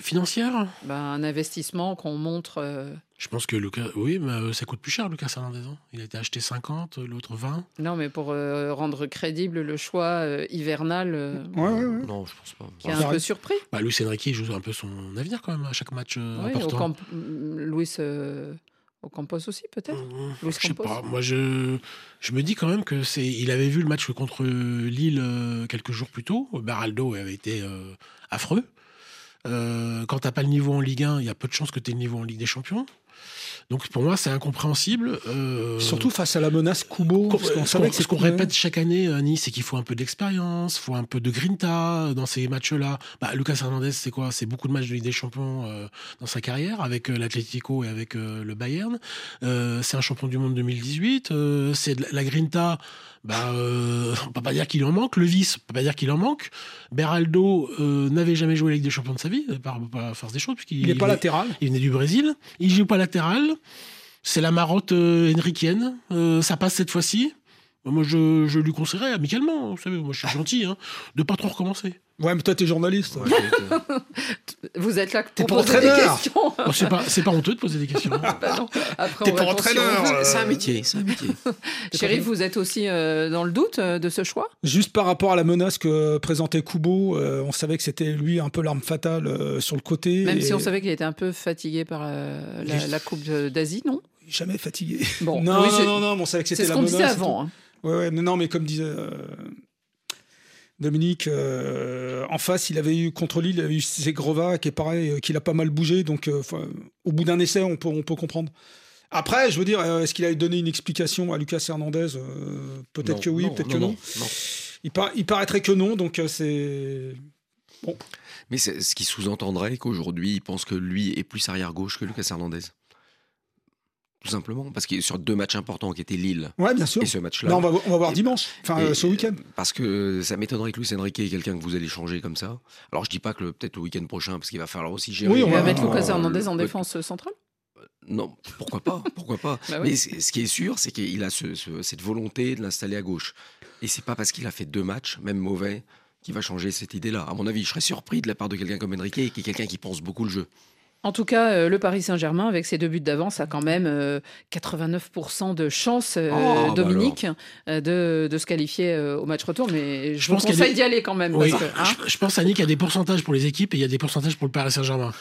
Financière Ben, Un investissement qu'on montre. euh, Je pense que Lucas. Oui, mais euh, ça coûte plus cher, Lucas Hernandez. hein. Il a été acheté 50, l'autre 20. Non, mais pour euh, rendre crédible le choix euh, hivernal, euh, Ouais, ouais, ouais. Non, je pense pas. qui est un peu arrive. surpris. Bah, Luis Enrique il joue un peu son avenir quand même à chaque match euh, Oui, au important. camp... Louis euh, au Campos aussi, peut-être? Mmh, Luis Je sais Campos? pas. Moi, je, je me dis quand même que c'est. Il avait vu le match contre Lille euh, quelques jours plus tôt. Baraldo avait été euh, affreux. Euh, quand t'as pas le niveau en Ligue 1, il y a peu de chances que tu aies le niveau en Ligue des Champions. Donc pour moi, c'est incompréhensible. Euh, Surtout face à la menace Kubo. qu'on- parce ce qu'on que c'est ce qu'on répète chaque année à Nice, c'est qu'il faut un peu d'expérience, faut un peu de grinta dans ces matchs-là. Bah, Lucas Hernandez, c'est quoi? C'est beaucoup de matchs de Ligue des Champions euh, dans sa carrière avec euh, l'Atlético et avec euh, le Bayern. Euh, c'est un champion du monde 2018. euh, c'est la grinta. Bah, euh, on peut pas dire qu'il en manque. Le vice, on peut pas dire qu'il en manque. Beraldo euh, n'avait jamais joué la Ligue des Champions de sa vie, par, par force des choses, puisqu'il Il n'est pas latéral. il venait du Brésil. Il joue pas latéral. C'est la marotte euh, henriquienne. Euh, ça passe cette fois-ci. Moi, je, je lui conseillerais amicalement, vous savez, moi je suis (laughs) gentil, hein, de pas trop recommencer. Ouais, mais toi, t'es journaliste. Ouais, donc, euh, (laughs) Vous êtes là pour poser des entraîneur. questions. (laughs) Bon, c'est pas, c'est pas honteux de poser des questions. hein. Bah non. Après, T'es on pas entraîneur. euh, c'est un métier, c'est un métier. Chérif, vous êtes aussi euh, dans le doute euh, de ce choix? Juste par rapport à la menace que présentait Kubo, euh, on savait que c'était lui un peu l'arme fatale euh, sur le côté. Même et si on savait qu'il était un peu fatigué par euh, la, la Coupe d'Asie, non? Jamais fatigué. Bon, non, oui, non, non, non, mais on savait que c'était C'est ce la qu'on disait avant. Ouais, ouais, non, non, mais comme disait. euh, Dominique, euh, en face, il avait eu contre Lille, il avait eu Zegrova, qui est pareil, euh, qu'il a pas mal bougé. Donc, euh, au bout d'un essai, on peut, on peut comprendre. Après, je veux dire, euh, est-ce qu'il a donné une explication à Lucas Hernandez Euh, Peut-être que oui, peut-être que non. non, non. Il, par- il paraîtrait que non, donc euh, c'est. Mais c'est ce qui sous-entendrait qu'aujourd'hui, il pense que lui est plus arrière-gauche que Lucas Hernandez. Tout simplement, parce qu'il est sur deux matchs importants qui étaient Lille Ouais, bien sûr. et ce match-là. Là, on va, on va voir Et- dimanche, enfin Et- euh, ce week-end. Parce que ça m'étonnerait que Luis Enrique est quelqu'un que vous allez changer comme ça. Alors je dis pas que le- peut-être le week-end prochain, parce qu'il va falloir aussi gérer. Oui, on va mettre Lucas euh, Hernandez en le- défense centrale? Non, pourquoi pas Pourquoi pas (laughs) Bah oui. Mais ce qui est sûr, c'est qu'il a ce- ce- cette volonté de l'installer à gauche. Et c'est pas parce qu'il a fait deux matchs, même mauvais, qu'il va changer cette idée-là. À mon avis, je serais surpris de la part de quelqu'un comme Enrique, qui est quelqu'un qui pense beaucoup le jeu. En tout cas, euh, le Paris Saint-Germain, avec ses deux buts d'avance, a quand même euh, 89% de chance, euh, Oh, bah Dominique, euh, de, de se qualifier euh, au match retour. Mais je, Je vous pense qu'il y a conseille des- d'y aller quand même. Oui, parce que, hein, je, je pense, Annick, qu'il y a des pourcentages pour les équipes et il y a des pourcentages pour le Paris Saint-Germain.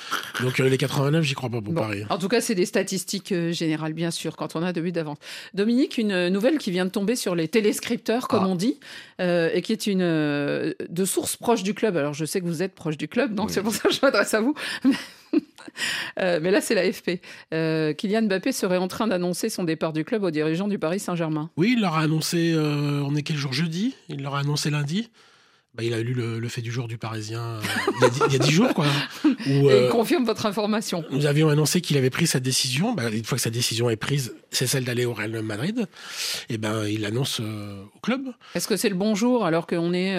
Donc euh, les 89, j'y crois pas pour Bon. Paris. En tout cas, c'est des statistiques euh, générales, bien sûr, quand on a deux buts d'avance. Dominique, une euh, nouvelle qui vient de tomber sur les téléscripteurs, comme Ah. on dit, euh, et qui est une euh, de source proche du club. Alors, je sais que vous êtes proche du club, donc Oui. c'est pour ça que je m'adresse à vous. (laughs) Euh, mais là, c'est l'AFP. Euh, Kylian Mbappé serait en train d'annoncer son départ du club aux dirigeants du Paris Saint-Germain. Oui, il leur a annoncé, euh, on est quel jour jeudi? Il leur a annoncé lundi. Bah, il a lu le, le fait du jour du Parisien euh, il, y a dix, il jours, quoi. Où, Et euh, il confirme votre information. nous avions annoncé qu'il avait pris sa décision. Bah, une fois que sa décision est prise, c'est celle d'aller au Real Madrid. Et ben, il l'annonce euh, au club. Est-ce que c'est le bonjour alors qu'on est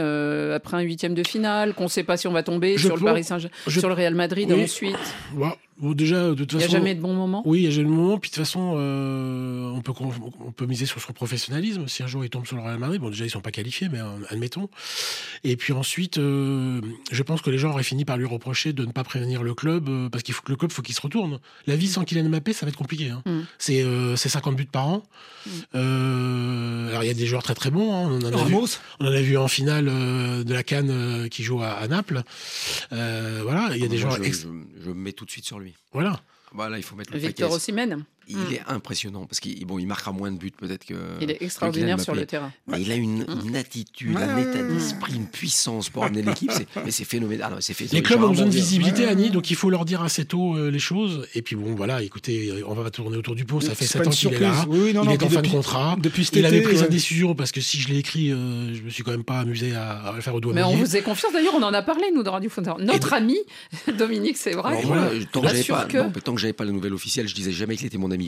après un huitième de finale, qu'on ne sait pas si on va tomber Je sur le Paris Saint-Germain, je- sur le Real Madrid Oui. ensuite? Ouais. Bon, déjà, de toute Il n'y a jamais de bon moment? Oui, il y a jamais de moment. Puis de toute façon, euh, on, peut, con- on peut miser sur son professionnalisme. Si un jour il tombe sur le Real Madrid, bon, déjà, ils sont pas qualifiés, mais euh, admettons. Et puis ensuite, euh, je pense que les gens auraient fini par lui reprocher de ne pas prévenir le club, euh, parce qu'il faut que le club, faut qu'il se retourne. La vie sans Kylian Mbappé, ça va être compliqué. hein. Mm. C'est euh, c'est 50 buts par an. Mm. Euh, alors, il y a des joueurs très très bons. hein. On, en a vu, Ramos on en a vu en finale euh, de la Cannes euh, qui joue à, à Naples. Euh, voilà, il y a des Moi, joueurs. je, ex- je- je me mets tout de suite sur lui. Voilà. Voilà, il faut mettre le Victor paquet. Osimhen, Il Mm. est impressionnant parce qu'il bon, il marquera moins de buts peut-être que. il est extraordinaire sur le terrain. Mais il a une, une attitude, Ouais, un état d'esprit, une puissance pour amener l'équipe. Mais c'est phénoménal. Ah fait- Les clubs ont besoin de visibilité, Ouais. Annie, donc il faut leur dire assez tôt euh, les choses. Et puis bon, voilà, écoutez, on va tourner autour du pot. Ça fait C'est 7 pas ans qu'il est là. Oui, oui, non, il non, est en fin de contrat. Depuis cet Il avait pris sa ouais. décision parce que si je l'ai écrit, euh, je me suis quand même pas amusé à, à le faire au doigt Mais on vous est confiance. D'ailleurs, on en a parlé, nous, de Radio Fontaine. Notre ami, (laughs) Dominique, c'est vrai. Tant que j'avais pas la nouvelle officielle, je disais jamais qu'il était mon ami.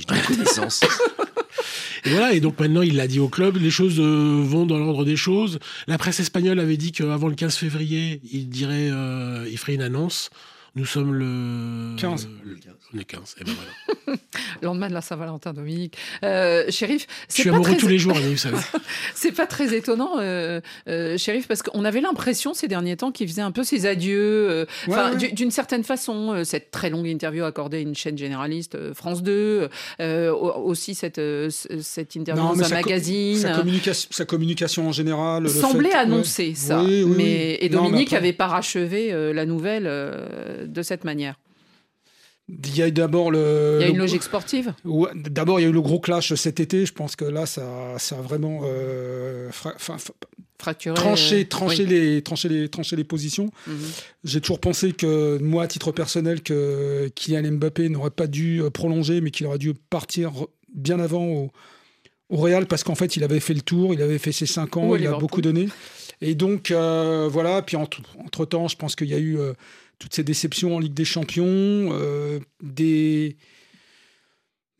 (laughs) Et voilà, et donc maintenant il l'a dit au club, les choses euh, vont dans l'ordre des choses. La presse espagnole avait dit qu'avant le 15 février, il dirait, euh, il ferait une annonce. Nous sommes le 15. le- On est 15. Et ben voilà. (laughs) Lendemain de la Saint-Valentin, Dominique. Euh, shérif, Je c'est suis pas amoureux très... tous les jours, vous savez. (laughs) C'est pas très étonnant, euh, euh, shérif, parce qu'on avait l'impression ces derniers temps qu'il faisait un peu ses adieux. euh, Ouais, ouais. d'une certaine façon, euh, cette très longue interview accordée à une chaîne généraliste, euh, France 2, euh, au- aussi cette, euh, interview Non, dans un sa co- magazine. Sa, communication, sa communication en général. le semblait fait- annoncer ouais. ça. Oui, oui, mais, oui. Et Non, mais Dominique après- avait parachevé euh, la nouvelle euh, de cette manière. Il y a eu d'abord le. Il y a le- une logique sportive. Ouais, D'abord, il y a eu le gros clash cet été. Je pense que là, ça, ça a vraiment euh, fra- Fracturé. tranché, euh, tranché, oui. les, tranché, les, tranché les positions. Mhm. J'ai toujours pensé que, moi, à titre personnel, que Kylian Mbappé n'aurait pas dû euh, prolonger, mais qu'il aurait dû partir bien avant au, au Real, parce qu'en fait, il avait fait le tour, il avait fait ses 5 ans, il a beaucoup donné. Et donc, euh, voilà. Puis, entre, entre-temps, je pense qu'il y a eu euh, toutes ces déceptions en Ligue des Champions, euh, des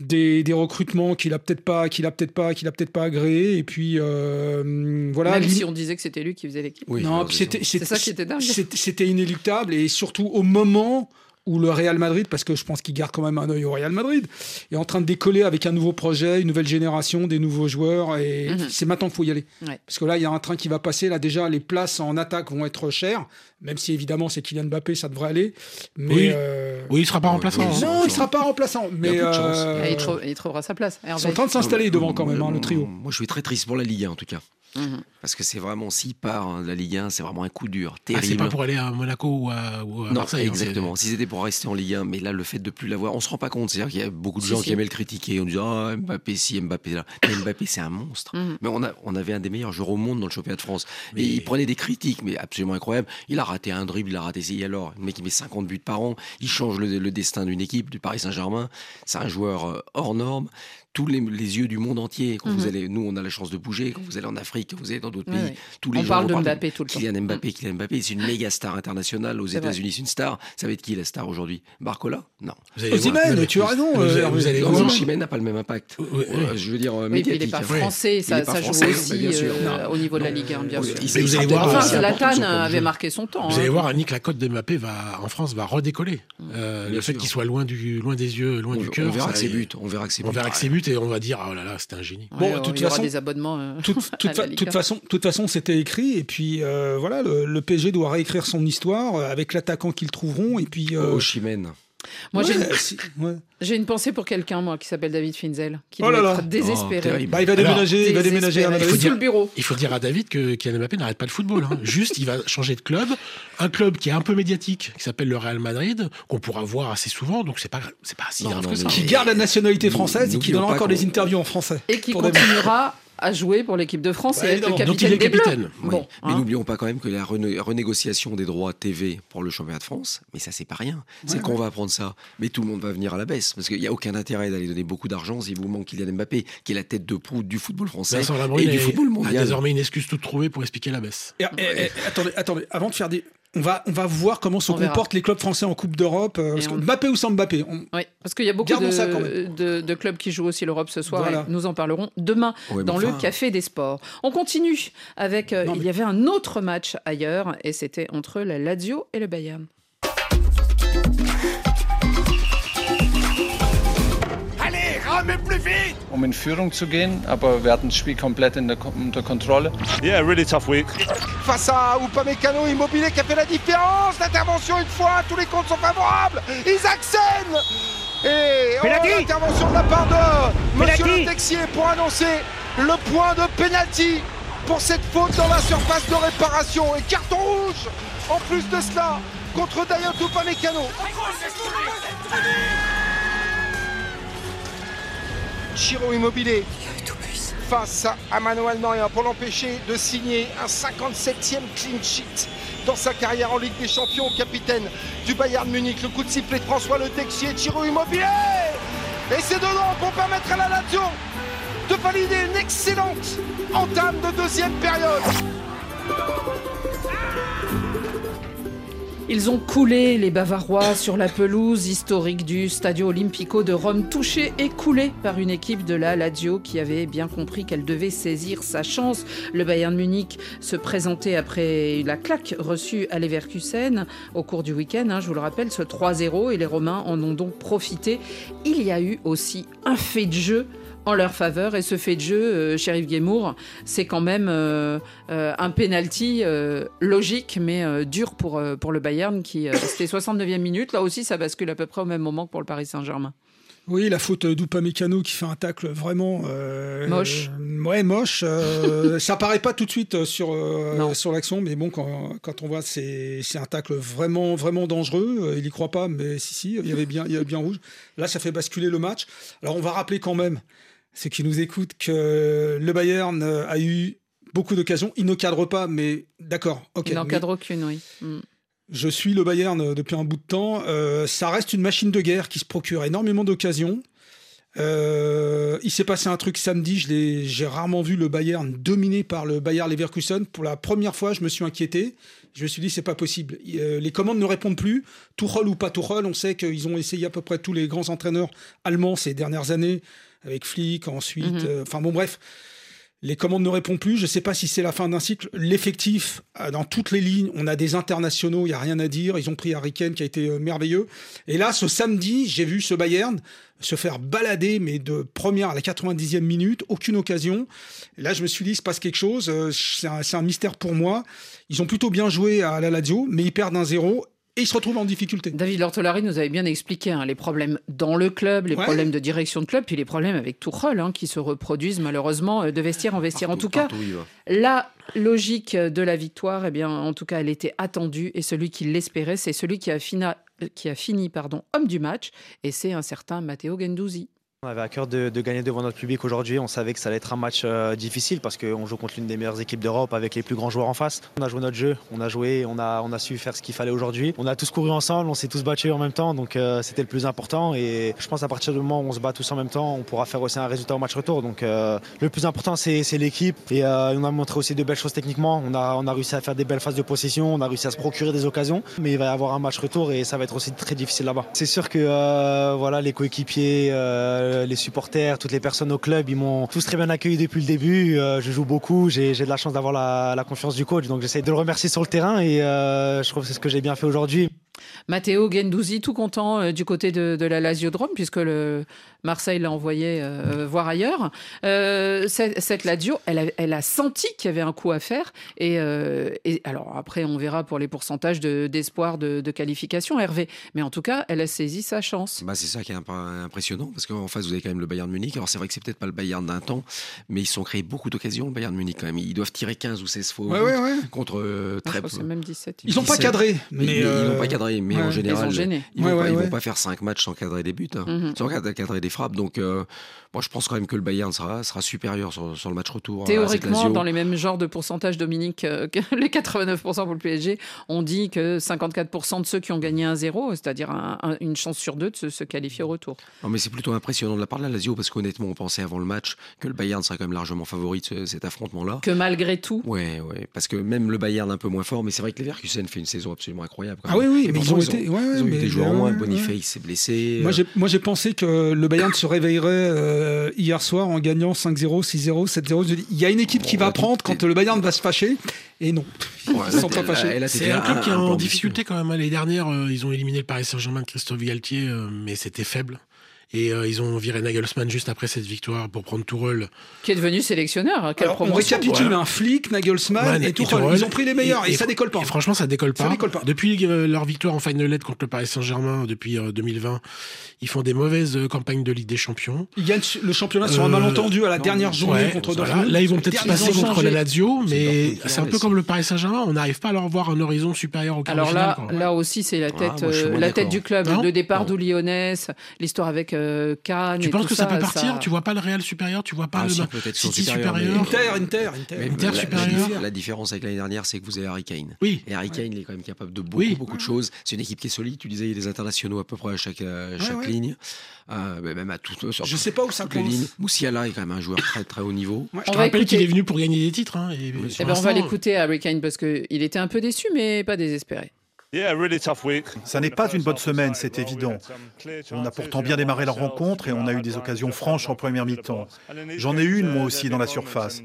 des, des recrutements qu'il a peut-être pas qu'il a peut-être pas qu'il a peut-être pas agréé et puis euh, voilà Même si on disait que c'était lui qui faisait l'équipe. Oui, non, c'était, C'est ça qui était dingue. c'était- C'était inéluctable et surtout au moment où le Real Madrid, parce que je pense qu'il garde quand même un œil au Real Madrid, est en train de décoller avec un nouveau projet, une nouvelle génération, des nouveaux joueurs et Mhm. c'est maintenant qu'il faut y aller. Ouais. Parce que là, il y a un train qui va passer. Là, déjà, les places en attaque vont être chères, même si évidemment c'est Kylian Mbappé, ça devrait aller. Mais Oui. euh, Oui, il sera pas remplaçant. oui, hein. non, il sera pas remplaçant. Mais euh, Et il, trou- il trouvera sa place. ils sont en train de s'installer devant quand même, hein, le trio. Moi, je suis très triste pour la Ligue 1, en tout cas. Mhm. Parce que c'est vraiment, s'il part hein, de la Ligue 1, c'est vraiment un coup dur, Ah, c'est terrible. pas pour aller à Monaco ou à, ou à non, Marseille. exactement. Si c'était pour rester en Ligue 1, mais là, le fait de plus l'avoir, on se rend pas compte. C'est-à-dire qu'il y a beaucoup de Si, gens si. qui aimaient le critiquer. On disait, ah, Mbappé ci, Mbappé là. Mais Mbappé, c'est un monstre. Mhm. Mais on, a, on avait un des meilleurs joueurs au monde dans le championnat de France. Et il prenait des critiques, mais absolument incroyables. Il a raté un dribble, il a raté et alors. Le mec, il met 50 buts par an. Il change le, le destin d'une équipe, du Paris Saint-Germain. C'est un joueur euh, hors norme. Tous les, les yeux du monde entier. Quand vous Mhm. allez, nous, on a la chance de bouger. Quand vous allez en Afrique, quand vous allez dans d'autres pays, tous les On gens parle de Mbappé tout le temps. Kylian Mbappé, Kylian Mbappé, c'est une méga star internationale. Aux. États-Unis, c'est une star. Ça va être qui la star aujourd'hui? Barcola? Non. Voir. Osimhen, Mais- tu as raison. Vous, euh, vous allez Non, voir. Osimhen n'a pas le même impact. Oui. Euh, Je veux dire, euh, Oui, puis il n'est pas hein. français, ça, ça joue aussi euh, au niveau de la Ligue 1, bien sûr. Mais vous allez voir, Zlatan avait marqué son temps. Vous hein. allez voir, Annick, la cote de Mbappé va, en France va redécoller. Euh, Bien le fait qu'il soit loin, du, loin des yeux, loin On, du on cœur. verra ça, que ses buts. On verra que ses On buts. Et on va dire, oh là là, c'était un génie. Bon, Ouais, toute il y aura des abonnements. euh, toute, (laughs) toute à fa- la Ligue toute 1. façon, toute façon, c'était écrit. Et puis euh, voilà, le, le PSG doit réécrire son histoire euh, avec l'attaquant qu'ils trouveront. Et puis. euh, Osimhen. Moi, j'ai une- (laughs) si- ouais. j'ai une pensée pour quelqu'un, moi, qui s'appelle David Finzel, qui Oh doit là là. être désespéré. Oh. Bah, il va Alors, déménager, il va déménager à Désespéré. Madrid. Sous le bureau. Il faut dire à David que Kylian Mbappé n'arrête pas le football. hein. Juste, il va changer de club. Un club qui est un peu médiatique, qui s'appelle le Real Madrid, qu'on pourra voir assez souvent. Donc, c'est pas, c'est pas si Non, grave non, que ça. Qui garde la nationalité française et qui donnera encore des interviews en français. Et qui continuera à jouer pour l'équipe de France Bah, et être le évidemment. Donc, il capitaine est des Bleus. capitaine. Oui. Bon, mais hein. n'oublions pas quand même que la rené- renégociation des droits TV pour le championnat de France, mais ça c'est pas rien. C'est qu'on va apprendre ça. Mais tout le monde va venir à la baisse parce qu'il n'y a aucun intérêt d'aller donner beaucoup d'argent si vous manque Kylian Mbappé, qui est la tête de proue du football français Vincent et du est- football a mondial. désormais une excuse toute trouvée pour expliquer la baisse. Et- et- et- attendez, attendez, avant de faire des. On va, on va voir comment se On verra. comportent les clubs français en Coupe d'Europe. euh, on- Mbappé ou sans Mbappé on- Oui, parce qu'il y a beaucoup de, de- de clubs qui jouent aussi l'Europe ce soir Voilà. et nous en parlerons demain Ouais, dans le enfin- Café des Sports. On continue avec. euh, Non, Il y avait un autre match ailleurs et c'était entre la Lazio et le Bayern. Um in Führung zu gehen, aber wir hatten das Spiel komplett in der, unter Kontrolle. Yeah, really tough week. face à Upamecano Immobilier qui a fait la différence. L'intervention une fois, tous les comptes sont favorables. Isaacsen Et oh, l'intervention de la part de Monsieur Penalty Le Texier pour annoncer le point de pénalty pour cette faute dans la surface de réparation. Et carton rouge en plus de cela contre Dayot Upamecano. Chiro Immobilier face à Manuel Neuer pour l'empêcher de signer un 57e clean sheet dans sa carrière en Ligue des Champions, capitaine du Bayern Munich. Le coup de sifflet de François Le Texier, Chiro Immobilier Et c'est dedans pour permettre à la Lazio de valider une excellente entame de deuxième période. Ils ont coulé les Bavarois sur la pelouse historique du Stadio Olimpico de Rome, touchée et coulée par une équipe de la Lazio qui avait bien compris qu'elle devait saisir sa chance. Le Bayern Munich se présentait après la claque reçue à Leverkusen au cours du week-end, hein, je vous le rappelle, ce 3-0 et les Romains en ont donc profité. Il y a eu aussi un fait de jeu en leur faveur. Et ce fait de jeu, euh, Sheriff Guémour, c'est quand même euh, euh, un penalty euh, logique, mais dur pour, pour le Bayern, qui c'était 69e minute. Là aussi, ça bascule à peu près au même moment que pour le Paris Saint-Germain. Oui, la faute d'Upamecano qui fait un tacle vraiment euh, Moche. euh, ouais, moche. euh, (laughs) ça paraît pas tout de suite sur sur l'action, mais bon, quand, quand on voit, c'est c'est un tacle vraiment vraiment dangereux. Il y croit pas, mais si si, il y avait bien il y avait bien rouge. Là, ça fait basculer le match. Alors, on va rappeler quand même ceux qui nous écoutent que le Bayern euh, a eu beaucoup d'occasions. Il ne cadre pas, mais d'accord, ok. Il n'en mais- cadre aucune, oui. Mm. je suis le Bayern euh, depuis un bout de temps. Euh, ça reste une machine de guerre qui se procure énormément d'occasions. Euh, il s'est passé un truc samedi. je J'ai rarement vu le Bayern dominé par le Bayern Leverkusen. Pour la première fois, je me suis inquiété. Je me suis dit, c'est pas possible. Euh, les commandes ne répondent plus. Tuchel ou pas Tuchel, on sait qu'ils ont essayé à peu près tous les grands entraîneurs allemands ces dernières années, avec Flick, ensuite. Mhm. euh, Enfin bon, bref. Les commandes ne répondent plus. Je ne sais pas si c'est la fin d'un cycle. L'effectif, euh, dans toutes les lignes, on a des internationaux, il n'y a rien à dire. Ils ont pris Harry Kane qui a été euh, merveilleux. Et là, ce samedi, j'ai vu ce Bayern se faire balader, mais de première à la 90e minute, aucune occasion. Et là, je me suis dit, il se passe quelque chose. C'est un, c'est un mystère pour moi. Ils ont plutôt bien joué à la Lazio, mais ils perdent un zéro. Et ils se retrouvent en difficulté. David Lortolari nous avait bien expliqué hein, les problèmes dans le club, les Ouais. problèmes de direction de club, puis les problèmes avec Tourelle hein, qui se reproduisent malheureusement euh, de vestiaire en vestiaire. en tout cas, il la logique de la victoire, eh bien, en tout cas, elle était attendue et celui qui l'espérait, c'est celui qui a fini, qui a fini pardon, homme du match et c'est un certain Matteo Gendouzi. On avait à cœur de, gagner devant notre public aujourd'hui. On savait que ça allait être un match euh, difficile parce qu'on joue contre l'une des meilleures équipes d'Europe avec les plus grands joueurs en face. On a joué notre jeu, on a joué, on a, on a su faire ce qu'il fallait aujourd'hui. On a tous couru ensemble, on s'est tous battus en même temps, donc euh, c'était le plus important. Et je pense à partir du moment où on se bat tous en même temps, on pourra faire aussi un résultat au match retour. Donc euh, le plus important, c'est l'équipe. Et on a montré aussi de belles choses techniquement. On a, on a réussi à faire des belles phases de possession, on a réussi à se procurer des occasions. Mais il va y avoir un match retour et ça va être aussi très difficile là-bas. C'est sûr que voilà, les coéquipiers, euh, les supporters, toutes les personnes au club, ils m'ont tous très bien accueilli depuis le début. Euh, je joue beaucoup, j'ai de la chance d'avoir la, la confiance du coach. Donc j'essaie de le remercier sur le terrain et euh, je trouve que c'est ce que j'ai bien fait aujourd'hui. Matteo Gendouzi, tout content euh, du côté de, de la Lazio-Drome, puisque le Marseille l'a envoyé euh, voir ailleurs. Euh, cette, cette Lazio, elle a, elle a senti qu'il y avait un coup à faire. Et, euh, et alors après, on verra pour les pourcentages de- d'espoir de, de qualification, Hervé. Mais en tout cas, elle a saisi sa chance. Bah, c'est ça qui est imp- impressionnant parce qu'en face vous avez quand même le Bayern de Munich. Alors c'est vrai que c'est peut-être pas le Bayern d'un temps, mais ils se sont créés beaucoup d'occasions le Bayern de Munich quand même. Ils doivent tirer 15 ou 16 fois au Ouais, but ouais, ouais. contre euh, je très même 17. Ils ont pas 17. cadré, Mais, mais, ils euh, n'ont pas cadré, mais ouais. en général, Ils ils vont, Ouais, pas, ouais, vont pas faire 5 matchs sans cadrer des buts, hein. Mhm. sans cadrer, des frappes. Donc, euh, moi, je pense quand même que le Bayern sera, sera supérieur sur, sur le match retour. cette Théoriquement, dans les mêmes genres de pourcentage, Dominique, euh, que (laughs) les 89% pour le PSG, on dit que 54% de ceux qui ont gagné un 0 c'est-à-dire un- un- une chance sur deux de se, se qualifier au retour. Non, mais c'est plutôt impressionnant de la part de la Lazio parce qu'honnêtement, on pensait avant le match que le Bayern serait quand même largement favori de ce- cet affrontement-là. Que malgré tout, Ouais, ouais, parce que même le Bayern un peu moins fort, mais c'est vrai que Leverkusen fait une saison absolument incroyable. quand Ah oui, même. oui, mais ils ont été- ouais, ils ont eu des joueurs en moins. ouais, Boniface s'est blessé. Moi, euh, j'ai, moi, j'ai pensé que le Bayern se réveillerait euh, hier soir en gagnant 5-0, 6-0, 7-0. Je dis, Il y a une équipe qui Bon, va prendre quand le Bayern va se fâcher. Et non, Ouais, ils ne sont pas fâchés. C'est un club qui est en difficulté quand même. L'année dernière, euh, ils ont éliminé le Paris Saint-Germain de Christophe Galtier, mais c'était faible. Et euh, ils ont viré Nagelsmann juste après cette victoire pour prendre Tourelle. qui est devenu sélectionneur, hein, quelle Alors, on récapitule voilà. un flic, Nagelsmann Man et Tuchel. Tourelle. Ils ont pris les meilleurs et, ça décolle pas. Et franchement, ça décolle pas. Ça décolle pas. Depuis euh, leur victoire en Final Eight contre le Paris Saint-Germain depuis euh, 2020, ils font des mauvaises euh, campagnes de Ligue des Champions. Ils gagnent le championnat sur un Euh, malentendu à la dernière journée Ouais, contre voilà. Dortmund. Là, ils vont peut-être passer contre la Lazio, mais c'est un peu comme le Paris Saint-Germain. On n'arrive pas à leur voir un horizon supérieur au Alors là, là aussi, c'est la tête, euh, moins la tête du club. Le départ d'Oulionès, l'histoire avec euh, Cannes. tu et penses tout que ça, peut partir? ça- Tu vois pas le Real supérieur? Tu vois pas Ah, le si, City supérieurs, mais- supérieur? Inter, Inter, Inter. Mais Inter la- la, supérieur. dif- la différence avec l'année dernière, c'est que vous avez Harry Kane. Oui. Et Harry Kane, il est quand même capable de beaucoup, Oui. beaucoup de choses. C'est une équipe qui est solide. Tu disais, il y a des internationaux à peu près à chaque, euh, chaque ouais. ligne. Euh, mais même à toutes sur Je sais pas où ça lignes. Moussiala est quand même un joueur très, très haut niveau. On Je te rappelle qu'il est venu pour gagner des titres. hein, Eh ben, on va l'écouter, Harry Kane, parce qu'il était un peu déçu, mais pas désespéré. Ça n'est pas une bonne semaine, c'est évident. On a pourtant bien démarré la rencontre et on a eu des occasions franches en première mi-temps. J'en ai une moi aussi dans la surface.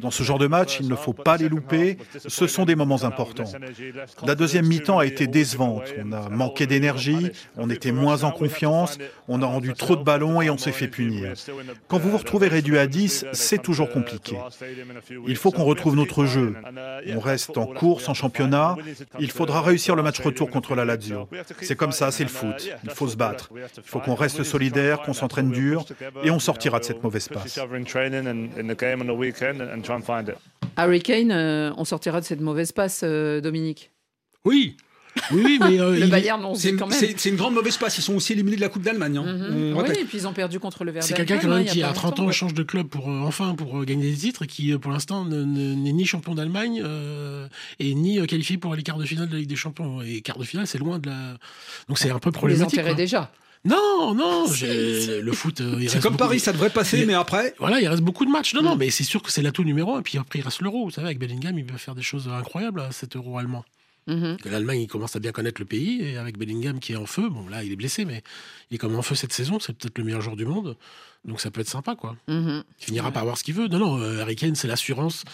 Dans ce genre de match, il ne faut pas les louper, ce sont des moments importants. La deuxième mi-temps a été décevante, on a manqué d'énergie, on était moins en confiance, on a rendu trop de ballons et on s'est fait punir. Quand vous vous retrouvez réduit à 10, c'est toujours compliqué. Il faut qu'on retrouve notre jeu. On reste en course en championnat, il faudra réussir le match retour contre la Lazio. C'est comme ça, c'est le foot. Il faut se battre. Il faut qu'on reste solidaire, qu'on s'entraîne dur et on sortira de cette mauvaise passe. Harry Kane, euh, on sortira de cette mauvaise passe, euh, Dominique. Oui. Oui, oui, mais euh, Le Bayern, on C'est sait une, quand même. c'est- c'est une grande mauvaise passe. Ils sont aussi éliminés de la Coupe d'Allemagne. hein. Mhm. Oui, et puis ils ont perdu contre le Werder. C'est quelqu'un quand même qui, à 30 longtemps. ans, change de club pour, euh, enfin, pour euh, gagner des titres et qui, pour l'instant, ne- ne- n'est ni champion d'Allemagne euh, et ni euh, qualifié pour les quarts de finale de la Ligue des Champions. Et quarts de finale, c'est loin de la. Donc c'est un peu les problématique. quoi. déjà. Non, non, j'ai- le foot. euh, il C'est reste comme beaucoup Paris, de- ça devrait passer, il- mais après. Voilà, il reste beaucoup de matchs. Non, Mm. non, mais c'est sûr que c'est l'atout numéro un. Et puis après, il reste l'euro. Vous savez, avec Bellingham, il va faire des choses incroyables à cet euro allemand. Mhm. L'Allemagne, il commence à bien connaître le pays. Et avec Bellingham qui est en feu, bon, là, il est blessé, mais il est comme en feu cette saison. C'est peut-être le meilleur joueur du monde. Donc ça peut être sympa, quoi. Mhm. Il finira par avoir ce qu'il veut. Non, non, euh, Harry Kane, c'est l'assurance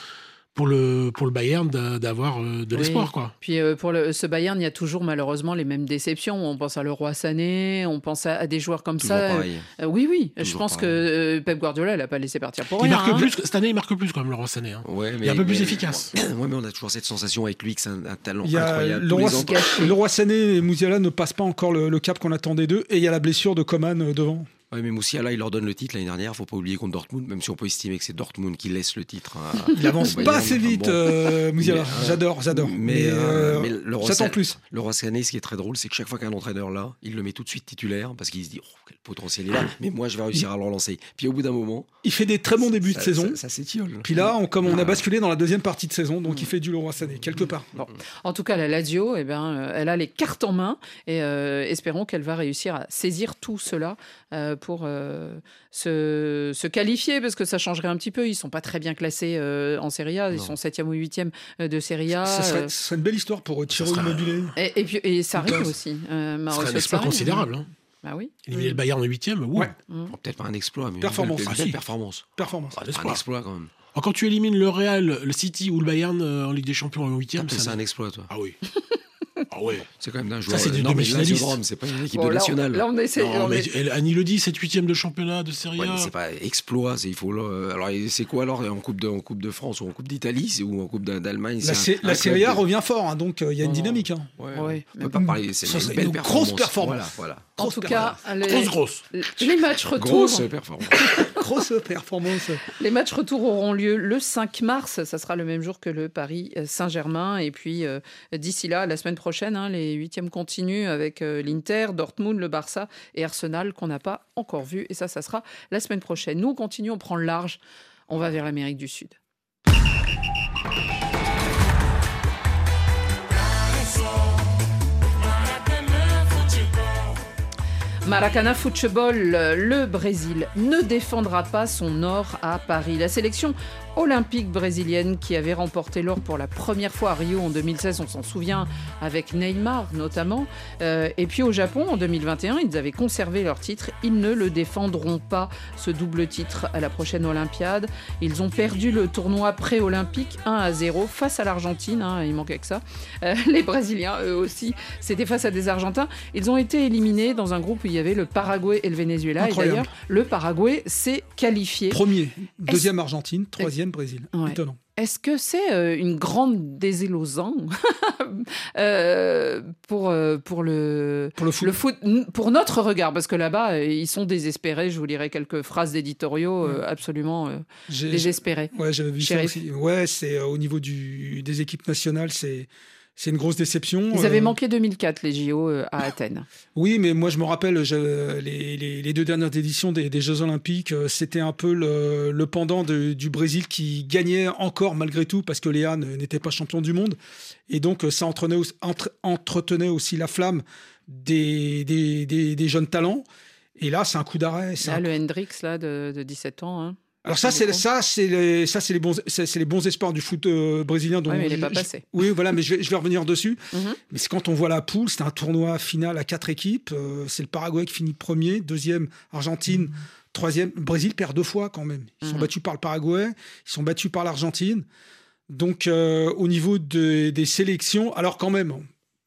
pour le, pour le Bayern d'a- d'avoir euh, de Oui. l'espoir. quoi. Puis euh, pour le, ce Bayern, il y a toujours malheureusement les mêmes déceptions. On pense à Leroy Sané, on pense à, à des joueurs comme Toujours ça. pareil. Euh, oui, oui. je pense pareil. que euh, Pep Guardiola, il n'a pas laissé partir pour Il rien. marque hein. plus, cette année, il marque plus quand même, Laurent Sané. hein. Ouais, Il est un peu plus mais- efficace. (clears throat) Ouais, mais on a toujours cette sensation avec lui que c'est un, un talent Il y a incroyable. le Tous roi, les ans- (clears throat) le roi Sané et Mouziala ne passent pas encore le, le cap qu'on attendait d'eux. Et il y a la blessure de Coman devant. Ouais, mais Moussiala, il leur donne le titre l'année dernière. Faut pas oublier contre Dortmund, même si on peut estimer que c'est Dortmund qui laisse le titre. à- (laughs) Il avance pas Bayern. assez Enfin, vite, bon. euh, euh, J'adore, j'adore. Mais, Mais, euh, euh, mais le roi j'attends plus. Le ce qui est très drôle, c'est que chaque fois qu'un entraîneur là, il le met tout de suite titulaire parce qu'il se dit oh, quel potentiel il a. Mais moi, je vais réussir à le relancer. Puis au bout d'un moment, Il fait des très bons débuts de saison. ça- ça s'étiole. Puis là, on, comme on a Ah. basculé dans la deuxième partie de saison, donc il fait du Leroy Sané, quelque part. Bon. En tout cas, la Lazio, eh ben, euh, elle a les cartes en main et euh, espérons qu'elle va réussir à saisir tout cela euh, pour euh, se, se qualifier parce que ça changerait un petit peu. Ils sont pas très bien classés euh, en Serie A, ils Non. sont 7e ou 8e de Serie A. Ce serait, euh, une belle histoire pour euh, Thierry serait- Immobilier. et, et puis et Sarri Putain. aussi. Euh, Ce serait un exploit considérable. hein. Bah oui. Éliminer le Bayern en huitième, ouh. Ouais. Mm. Bon, Peut-être pas un exploit, mais Performance. une belle, Ah, une belle performance. Performance. Ah, Un exploit quand même. Alors, Quand tu élimines le Real, le City ou le Bayern euh, en Ligue des Champions en huitième, C'est ça un exploit, toi. Ah oui. (laughs) ah ouais. C'est quand même d'un joueur. c'est du demi-finaliste. C'est pas une équipe Bon, de là, on- nationale. là, on essaie. Non, on mais est- Annie le dit, 7 huitième de championnat de Serie Ouais, A. mais c'est pas exploit, c'est il faut le- alors c'est quoi alors en coupe de en coupe de France ou en coupe d'Italie c'est- ou en coupe d'A- d'Allemagne La, un- la un Serie A de- revient fort, hein, donc euh, il y a une dynamique. hein. Ouais, Ouais, on peut pas parler c'est Ça, une c'est belle une performance. grosse performance. Voilà, voilà. En Grosse tout cas, les, Grosse, grosse. les matchs retour. Grosse performance. Grosse (laughs) performance. Les matchs retour auront lieu le 5 mars. Ça sera le même jour que le Paris Saint-Germain. Et puis, euh, d'ici là, la semaine prochaine, hein, les huitièmes continuent avec euh, l'Inter, Dortmund, le Barça et Arsenal qu'on n'a pas encore vu. Et ça, ça sera la semaine prochaine. Nous, on continue, on prend le large. On va vers l'Amérique du Sud. Maracana Football, le Brésil ne défendra pas son or à Paris. La sélection olympique brésilienne qui avait remporté l'or pour la première fois à Rio en 2016, on s'en souvient, avec Neymar notamment. Euh, et puis au Japon, en 2021, ils avaient conservé leur titre. Ils ne le défendront pas, ce double titre, à la prochaine Olympiade. Ils ont perdu le tournoi pré-olympique 1 à 0 face à l'Argentine. hein, il manquait que ça. Euh, (laughs) les Brésiliens, eux aussi, c'était face à des Argentins. Ils ont été éliminés dans un groupe où il y avait le Paraguay et le Venezuela. Et Incroyable. d'ailleurs, le Paraguay s'est qualifié. Premier, deuxième Argentine, troisième Brésil. Ouais. Étonnant. Est-ce que c'est euh, une grande désillusion (laughs) euh, pour, euh, pour le, Pour le foot. pour notre regard? Parce que là-bas, ils sont désespérés. Je vous lirai quelques phrases d'éditoriaux absolument désespérés. Ouais, j'avais vu ça aussi. Ouais, c'est euh, au niveau du, des équipes nationales, c'est c'est une grosse déception. Ils avaient Euh, manqué 2004, les JO euh, à Athènes. (laughs) Oui, mais moi je me rappelle je- les, les- les deux dernières éditions des, des Jeux Olympiques, euh, c'était un peu le, le pendant de- du Brésil qui gagnait encore malgré tout parce que Léa n'était pas champion du monde. Et donc ça entraînait aussi- entre- entretenait aussi la flamme des, des, des- jeunes talents. Et là, c'est un coup d'arrêt. Là, un le Hendrix là, de, de 17 ans. hein. Alors ça, c'est ça, c'est les, ça, c'est les bons, c'est les bons espoirs du foot euh, brésilien. dont Ouais, mais il est pas je- passé. oui, voilà, mais je vais, je vais revenir dessus. Mhm. Mais c'est quand on voit la poule, c'est un tournoi final à quatre équipes. euh, c'est le Paraguay qui finit premier, deuxième Argentine, troisième. Brésil perd deux fois quand même. Ils sont Mhm. battus par le Paraguay, ils sont battus par l'Argentine. Donc euh, au niveau de- des sélections, alors quand même,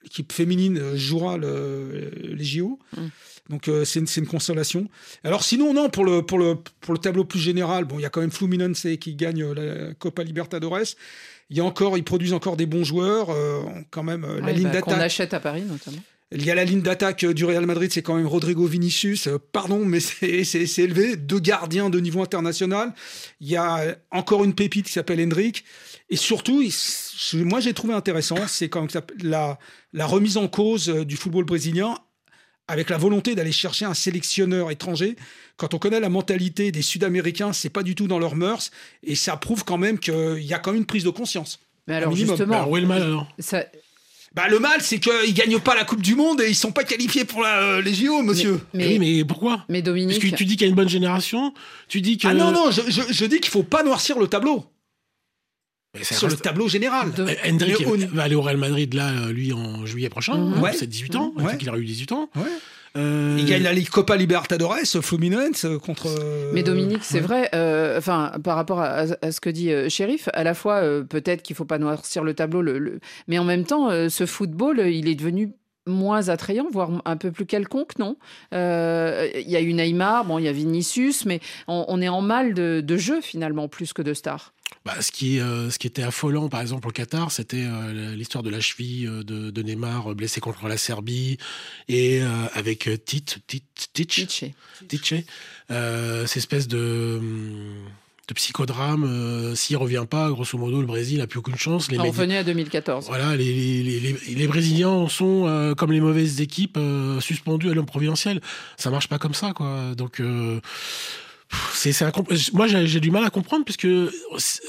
l'équipe féminine jouera le- les JO. Mhm. Donc euh, c'est une, consolation. Alors sinon, non, pour le, pour le, pour le tableau plus général, bon, il y a quand même Fluminense qui gagne euh, la Copa Libertadores. Il y a encore, ils produisent encore des bons joueurs. euh, quand même, la ligne bah, Qu'on d'attaque. achète à Paris notamment. Il y a la ligne d'attaque du Real Madrid, c'est quand même Rodrigo Vinicius. Pardon, mais (laughs) c'est élevé. Deux gardiens de niveau international. Il y a encore une pépite qui s'appelle Hendrik. Et surtout, moi j'ai trouvé intéressant, c'est quand même la, la remise en cause du football brésilien avec la volonté d'aller chercher un sélectionneur étranger. Quand on connaît la mentalité des Sud-Américains, c'est pas du tout dans leurs mœurs. Et ça prouve quand même qu'il y a quand même une prise de conscience. Mais alors justement, Alors, où est le mal alors ça, Bah, le mal, c'est qu'ils gagnent pas la Coupe du Monde et ils sont pas qualifiés pour la- euh, les JO, monsieur. mais, Oui, mais pourquoi? mais Parce Dominique, que tu dis qu'il y a une bonne génération, tu dis que. Ah non, non, je, je- je dis qu'il faut pas noircir le tableau. Sur le tableau général. De- Hendrick Mais au- va aller au Real Madrid là, euh, lui, en juillet prochain. Hein, Ouais. C'est 18 ans. Ouais. Il qu'il a eu 18 ans. Ouais. Euh, Il gagne la Ligue Copa Libertadores, Fluminense euh, contre. euh, Mais Dominique, c'est ouais. vrai, euh, enfin, par rapport à, à ce que dit euh, Shérif, à la fois, euh, peut-être qu'il faut pas noircir le tableau, le, le- mais en même temps, euh, ce football, euh, il est devenu moins attrayant, voire un peu plus quelconque, non? Euh, Il y a eu Neymar, bon, il y a Vinicius, mais on, on est en mal de, de jeu, finalement, plus que de stars. Bah, ce, qui, euh, ce qui était affolant, par exemple, au Qatar, c'était euh, l'histoire de la cheville euh, de, de Neymar, euh, blessé contre la Serbie, et euh, avec euh, Tite, Tite, Titch, Titche, euh, cette espèce de, hum, de psychodrame. euh, S'il revient pas, grosso modo, le Brésil a plus aucune chance. Les on revenait à 2014. Voilà, les, les, les- les- Brésiliens sont, euh, comme les mauvaises équipes, euh, suspendus à l'homme providentiel. Ça marche pas comme ça, quoi. Donc, c'est, c'est incomp- moi, j'ai, j'ai du mal à comprendre, puisque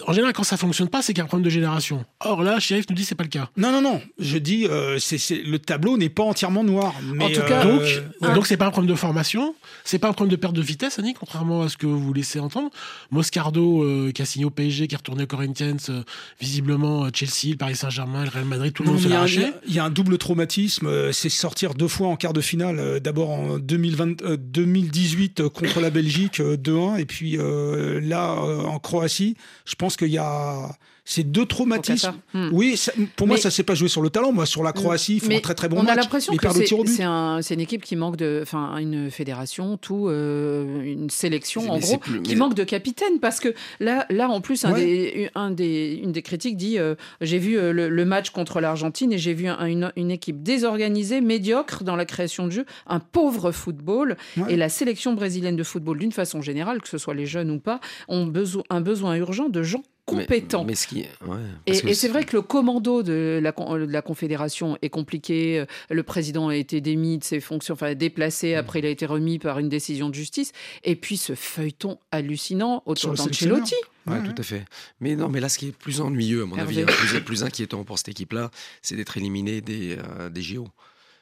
en général, quand ça fonctionne pas, c'est qu'il y a un problème de génération. Or là, Sheriff nous dit que c'est pas le cas. Non, non, non. Je dis, euh, c'est, c'est- le tableau n'est pas entièrement noir. Mais, en tout cas, euh, donc, ouais. donc c'est pas un problème de formation, c'est pas un problème de perte de vitesse, Annie, contrairement à ce que vous laissez entendre. Moscardo, euh, qui a signé au PSG, qui est retourné au Corinthians, euh, visiblement euh, Chelsea, le Paris Saint-Germain, le Real Madrid, tout le Non, monde se il y a un- l'arrachait. Il y, a un double traumatisme. euh, C'est sortir deux fois en quart de finale. euh, D'abord en 2020, euh, 2018 euh, contre la Belgique euh, 2-1 et puis euh, là euh, en Croatie. Je pense qu'il y a ces deux traumatismes. Hmm. Oui, ça- pour moi ça s'est pas joué sur le talent. Moi sur la Croatie, ils font un très très bon on match. a l'impression que c'est c'est un- c'est une équipe qui manque de, enfin, une fédération, tout, euh, une sélection, en c'est gros, plus- qui manque de capitaine, parce que là, là, en plus, un Ouais. des, un des, une des critiques dit, euh, j'ai vu euh, le, le match contre l'Argentine et j'ai vu un- une, une équipe désorganisée, médiocre dans la création de jeu, un pauvre football, Ouais. et la sélection brésilienne de football, d'une façon générale, que ce soit les jeunes ou pas, ont besoin, un besoin urgent de gens Mais- compétents. Mais, ce qui, ouais, Et, parce que et c'est vrai que le commando de la, de la Confédération est compliqué. Le président a été démis de ses fonctions, enfin déplacé. Après, il a été remis par une décision de justice. Et puis ce feuilleton hallucinant autour d'Ancelotti. Ouais, Ouais, tout à fait. Mais non, mais là, ce qui est plus ennuyeux, à mon Hervé. avis, hein, plus, plus inquiétant pour cette équipe-là, c'est d'être éliminé des, euh, des JO.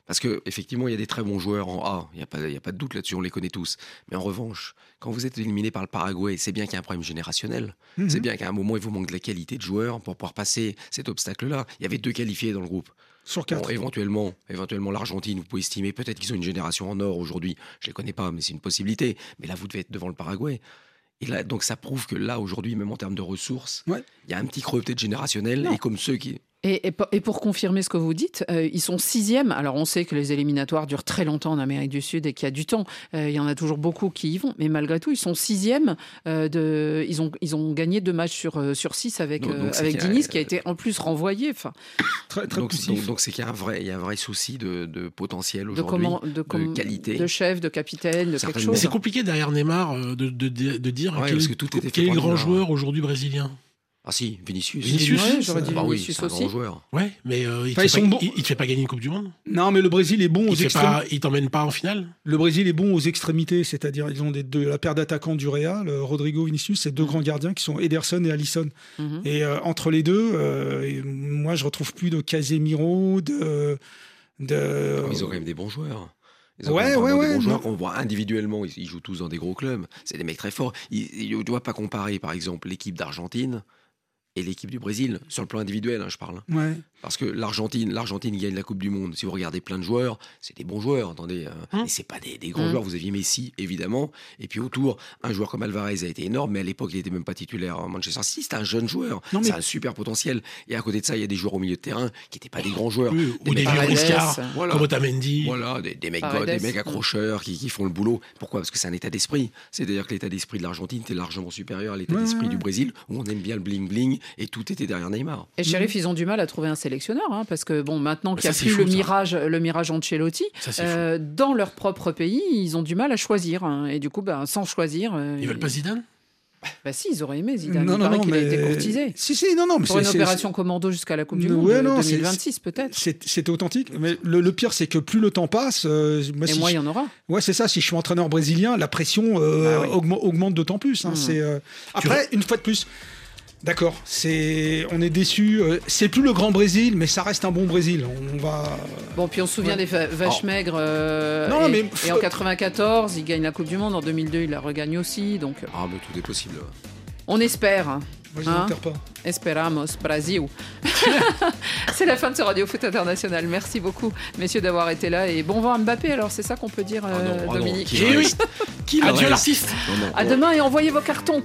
Parce que effectivement, il y a des très bons joueurs en A, il n'y a, pas- il y a pas de doute là-dessus, on les connaît tous. Mais en revanche, quand vous êtes éliminé par le Paraguay, c'est bien qu'il y a un problème générationnel. Mhm. C'est bien qu'à un moment, il vous manque de la qualité de joueurs pour pouvoir passer cet obstacle-là. Il y avait deux qualifiés dans le groupe. Sur Bon, quatre. éventuellement, éventuellement l'Argentine, vous pouvez estimer peut-être qu'ils ont une génération en or aujourd'hui. Je les connais pas, mais c'est une possibilité. Mais là, vous devez être devant le Paraguay. Et là, donc ça prouve que là, aujourd'hui, même en termes de ressources, il Ouais. y a un petit creux peut-être générationnel. Non. Et comme ceux qui. Et, et po- et pour confirmer ce que vous dites, euh, ils sont sixième. Alors on sait que les éliminatoires durent très longtemps en Amérique du Sud et qu'il y a du temps. Euh, il y en a toujours beaucoup qui y vont. Mais malgré tout, ils sont sixième. euh, de, ils, ont, ils ont gagné deux matchs sur, sur six avec, Donc- avec Diniz qui a été en plus renvoyé. Enfin, Très, très Donc, poussif. donc, donc c'est qu'il y a un vrai, il y a un vrai souci de, de potentiel aujourd'hui, de, qualité. de chef, de capitaine, de quelque chose. c'est compliqué derrière Neymar de, de, de- de dire Ouais, quel, parce que tout quel est grand Neymar. joueur aujourd'hui brésilien. Ah si, Vinicius. Vinicius, Ouais, j'aurais dit Ah bah oui, Vinicius c'est un aussi. grand joueur. Ouais, mais euh, il, Enfin, te ils fait sont pas, bons. il, il te fait pas gagner une Coupe du Monde. Non, mais le Brésil est bon aux Il, fait extrêmes. pas, il t'emmène pas en finale. Le Brésil est bon aux extrémités, c'est-à-dire ils ont des, de la paire d'attaquants du Real, euh, Rodrigo, Vinicius, c'est deux grands gardiens qui sont Ederson et Alisson. Mhm. Et euh, entre les deux, euh, et moi je retrouve plus de Casemiro, de, de Ils ont quand même des bons joueurs. Ils ont Ouais, quand même vraiment ouais, des ouais, bons joueurs non. qu'on voit individuellement. Ils, ils jouent tous dans des gros clubs. C'est des mecs très forts. Il ne doit pas comparer, par exemple, l'équipe d'Argentine et l'équipe du Brésil sur le plan individuel. hein, je parle. hein. ouais. Parce que l'Argentine, l'Argentine gagne la Coupe du Monde. Si vous regardez plein de joueurs, c'est des bons joueurs. Attendez, euh, Hum. et c'est pas des, des grands Hum. joueurs. Vous aviez Messi, évidemment, et puis autour, un joueur comme Alvarez a été énorme, mais à l'époque, il n'était même pas titulaire à Manchester City. C'est un jeune joueur. Non, mais- C'est un super potentiel. Et à côté de ça, il y a des joueurs au milieu de terrain qui n'étaient pas des grands joueurs. Oui, ou des vieux Paredes. riscards, Voilà. comme Otamendi. Voilà, des, des mecs, des mecs accrocheurs qui, qui font le boulot. Pourquoi? Parce que c'est un état d'esprit. C'est-à-dire que l'état d'esprit de l'Argentine était largement supérieur à l'état Ouais, d'esprit ouais, du. Brésil, où on aime bien le bling-bling et tout était derrière Neymar. Et Sheriff, ils ont du mal à trouver un sélectionneur, hein, parce que bon, maintenant qu'il n'y a plus fou, le ça. mirage, le mirage Ancelotti, Ça, euh, dans leur propre pays, ils ont du mal à choisir. hein. et du coup, ben, sans choisir, euh, Ils veulent pas Zidane? Bah si, ils auraient aimé Zidane. Non, Il non, non, qu'il a mais- été courtisé. Si, si, non, non, mais Pour une opération commando jusqu'à la Coupe du Monde Ouais, non, c'est- 2026 peut-être. c'est- C'était authentique. Mais le, le pire, c'est que plus le temps passe, euh, moi, Et si moi, il je- y en aura. Ouais, c'est ça. Si je suis entraîneur brésilien, la pression euh, Bah oui. augmente, augmente d'autant plus. hein. C'est euh, après une fois de plus. D'accord, c'est on est déçu. euh, c'est plus le grand Brésil, mais ça reste un bon Brésil. On va. Bon, puis on se souvient Ouais. des va- vaches Oh. maigres. euh, Non, et, mais- et en 94, il gagne la Coupe du Monde. En 2002, il la regagne aussi. Donc, euh, Ah, mais tout est possible. On espère. Moi, je Hein n'enterre pas. Esperamos, Brasil. (laughs) c'est la fin de ce Radio Foot International. Merci beaucoup, messieurs, d'avoir été là. Et bon vent à Mbappé, alors c'est ça qu'on peut dire, euh, Ah non, ah non, Dominique qu'il Eh oui. reste. Qu'il Adieu reste. l'artiste. Non, non, À demain et envoyez vos cartons.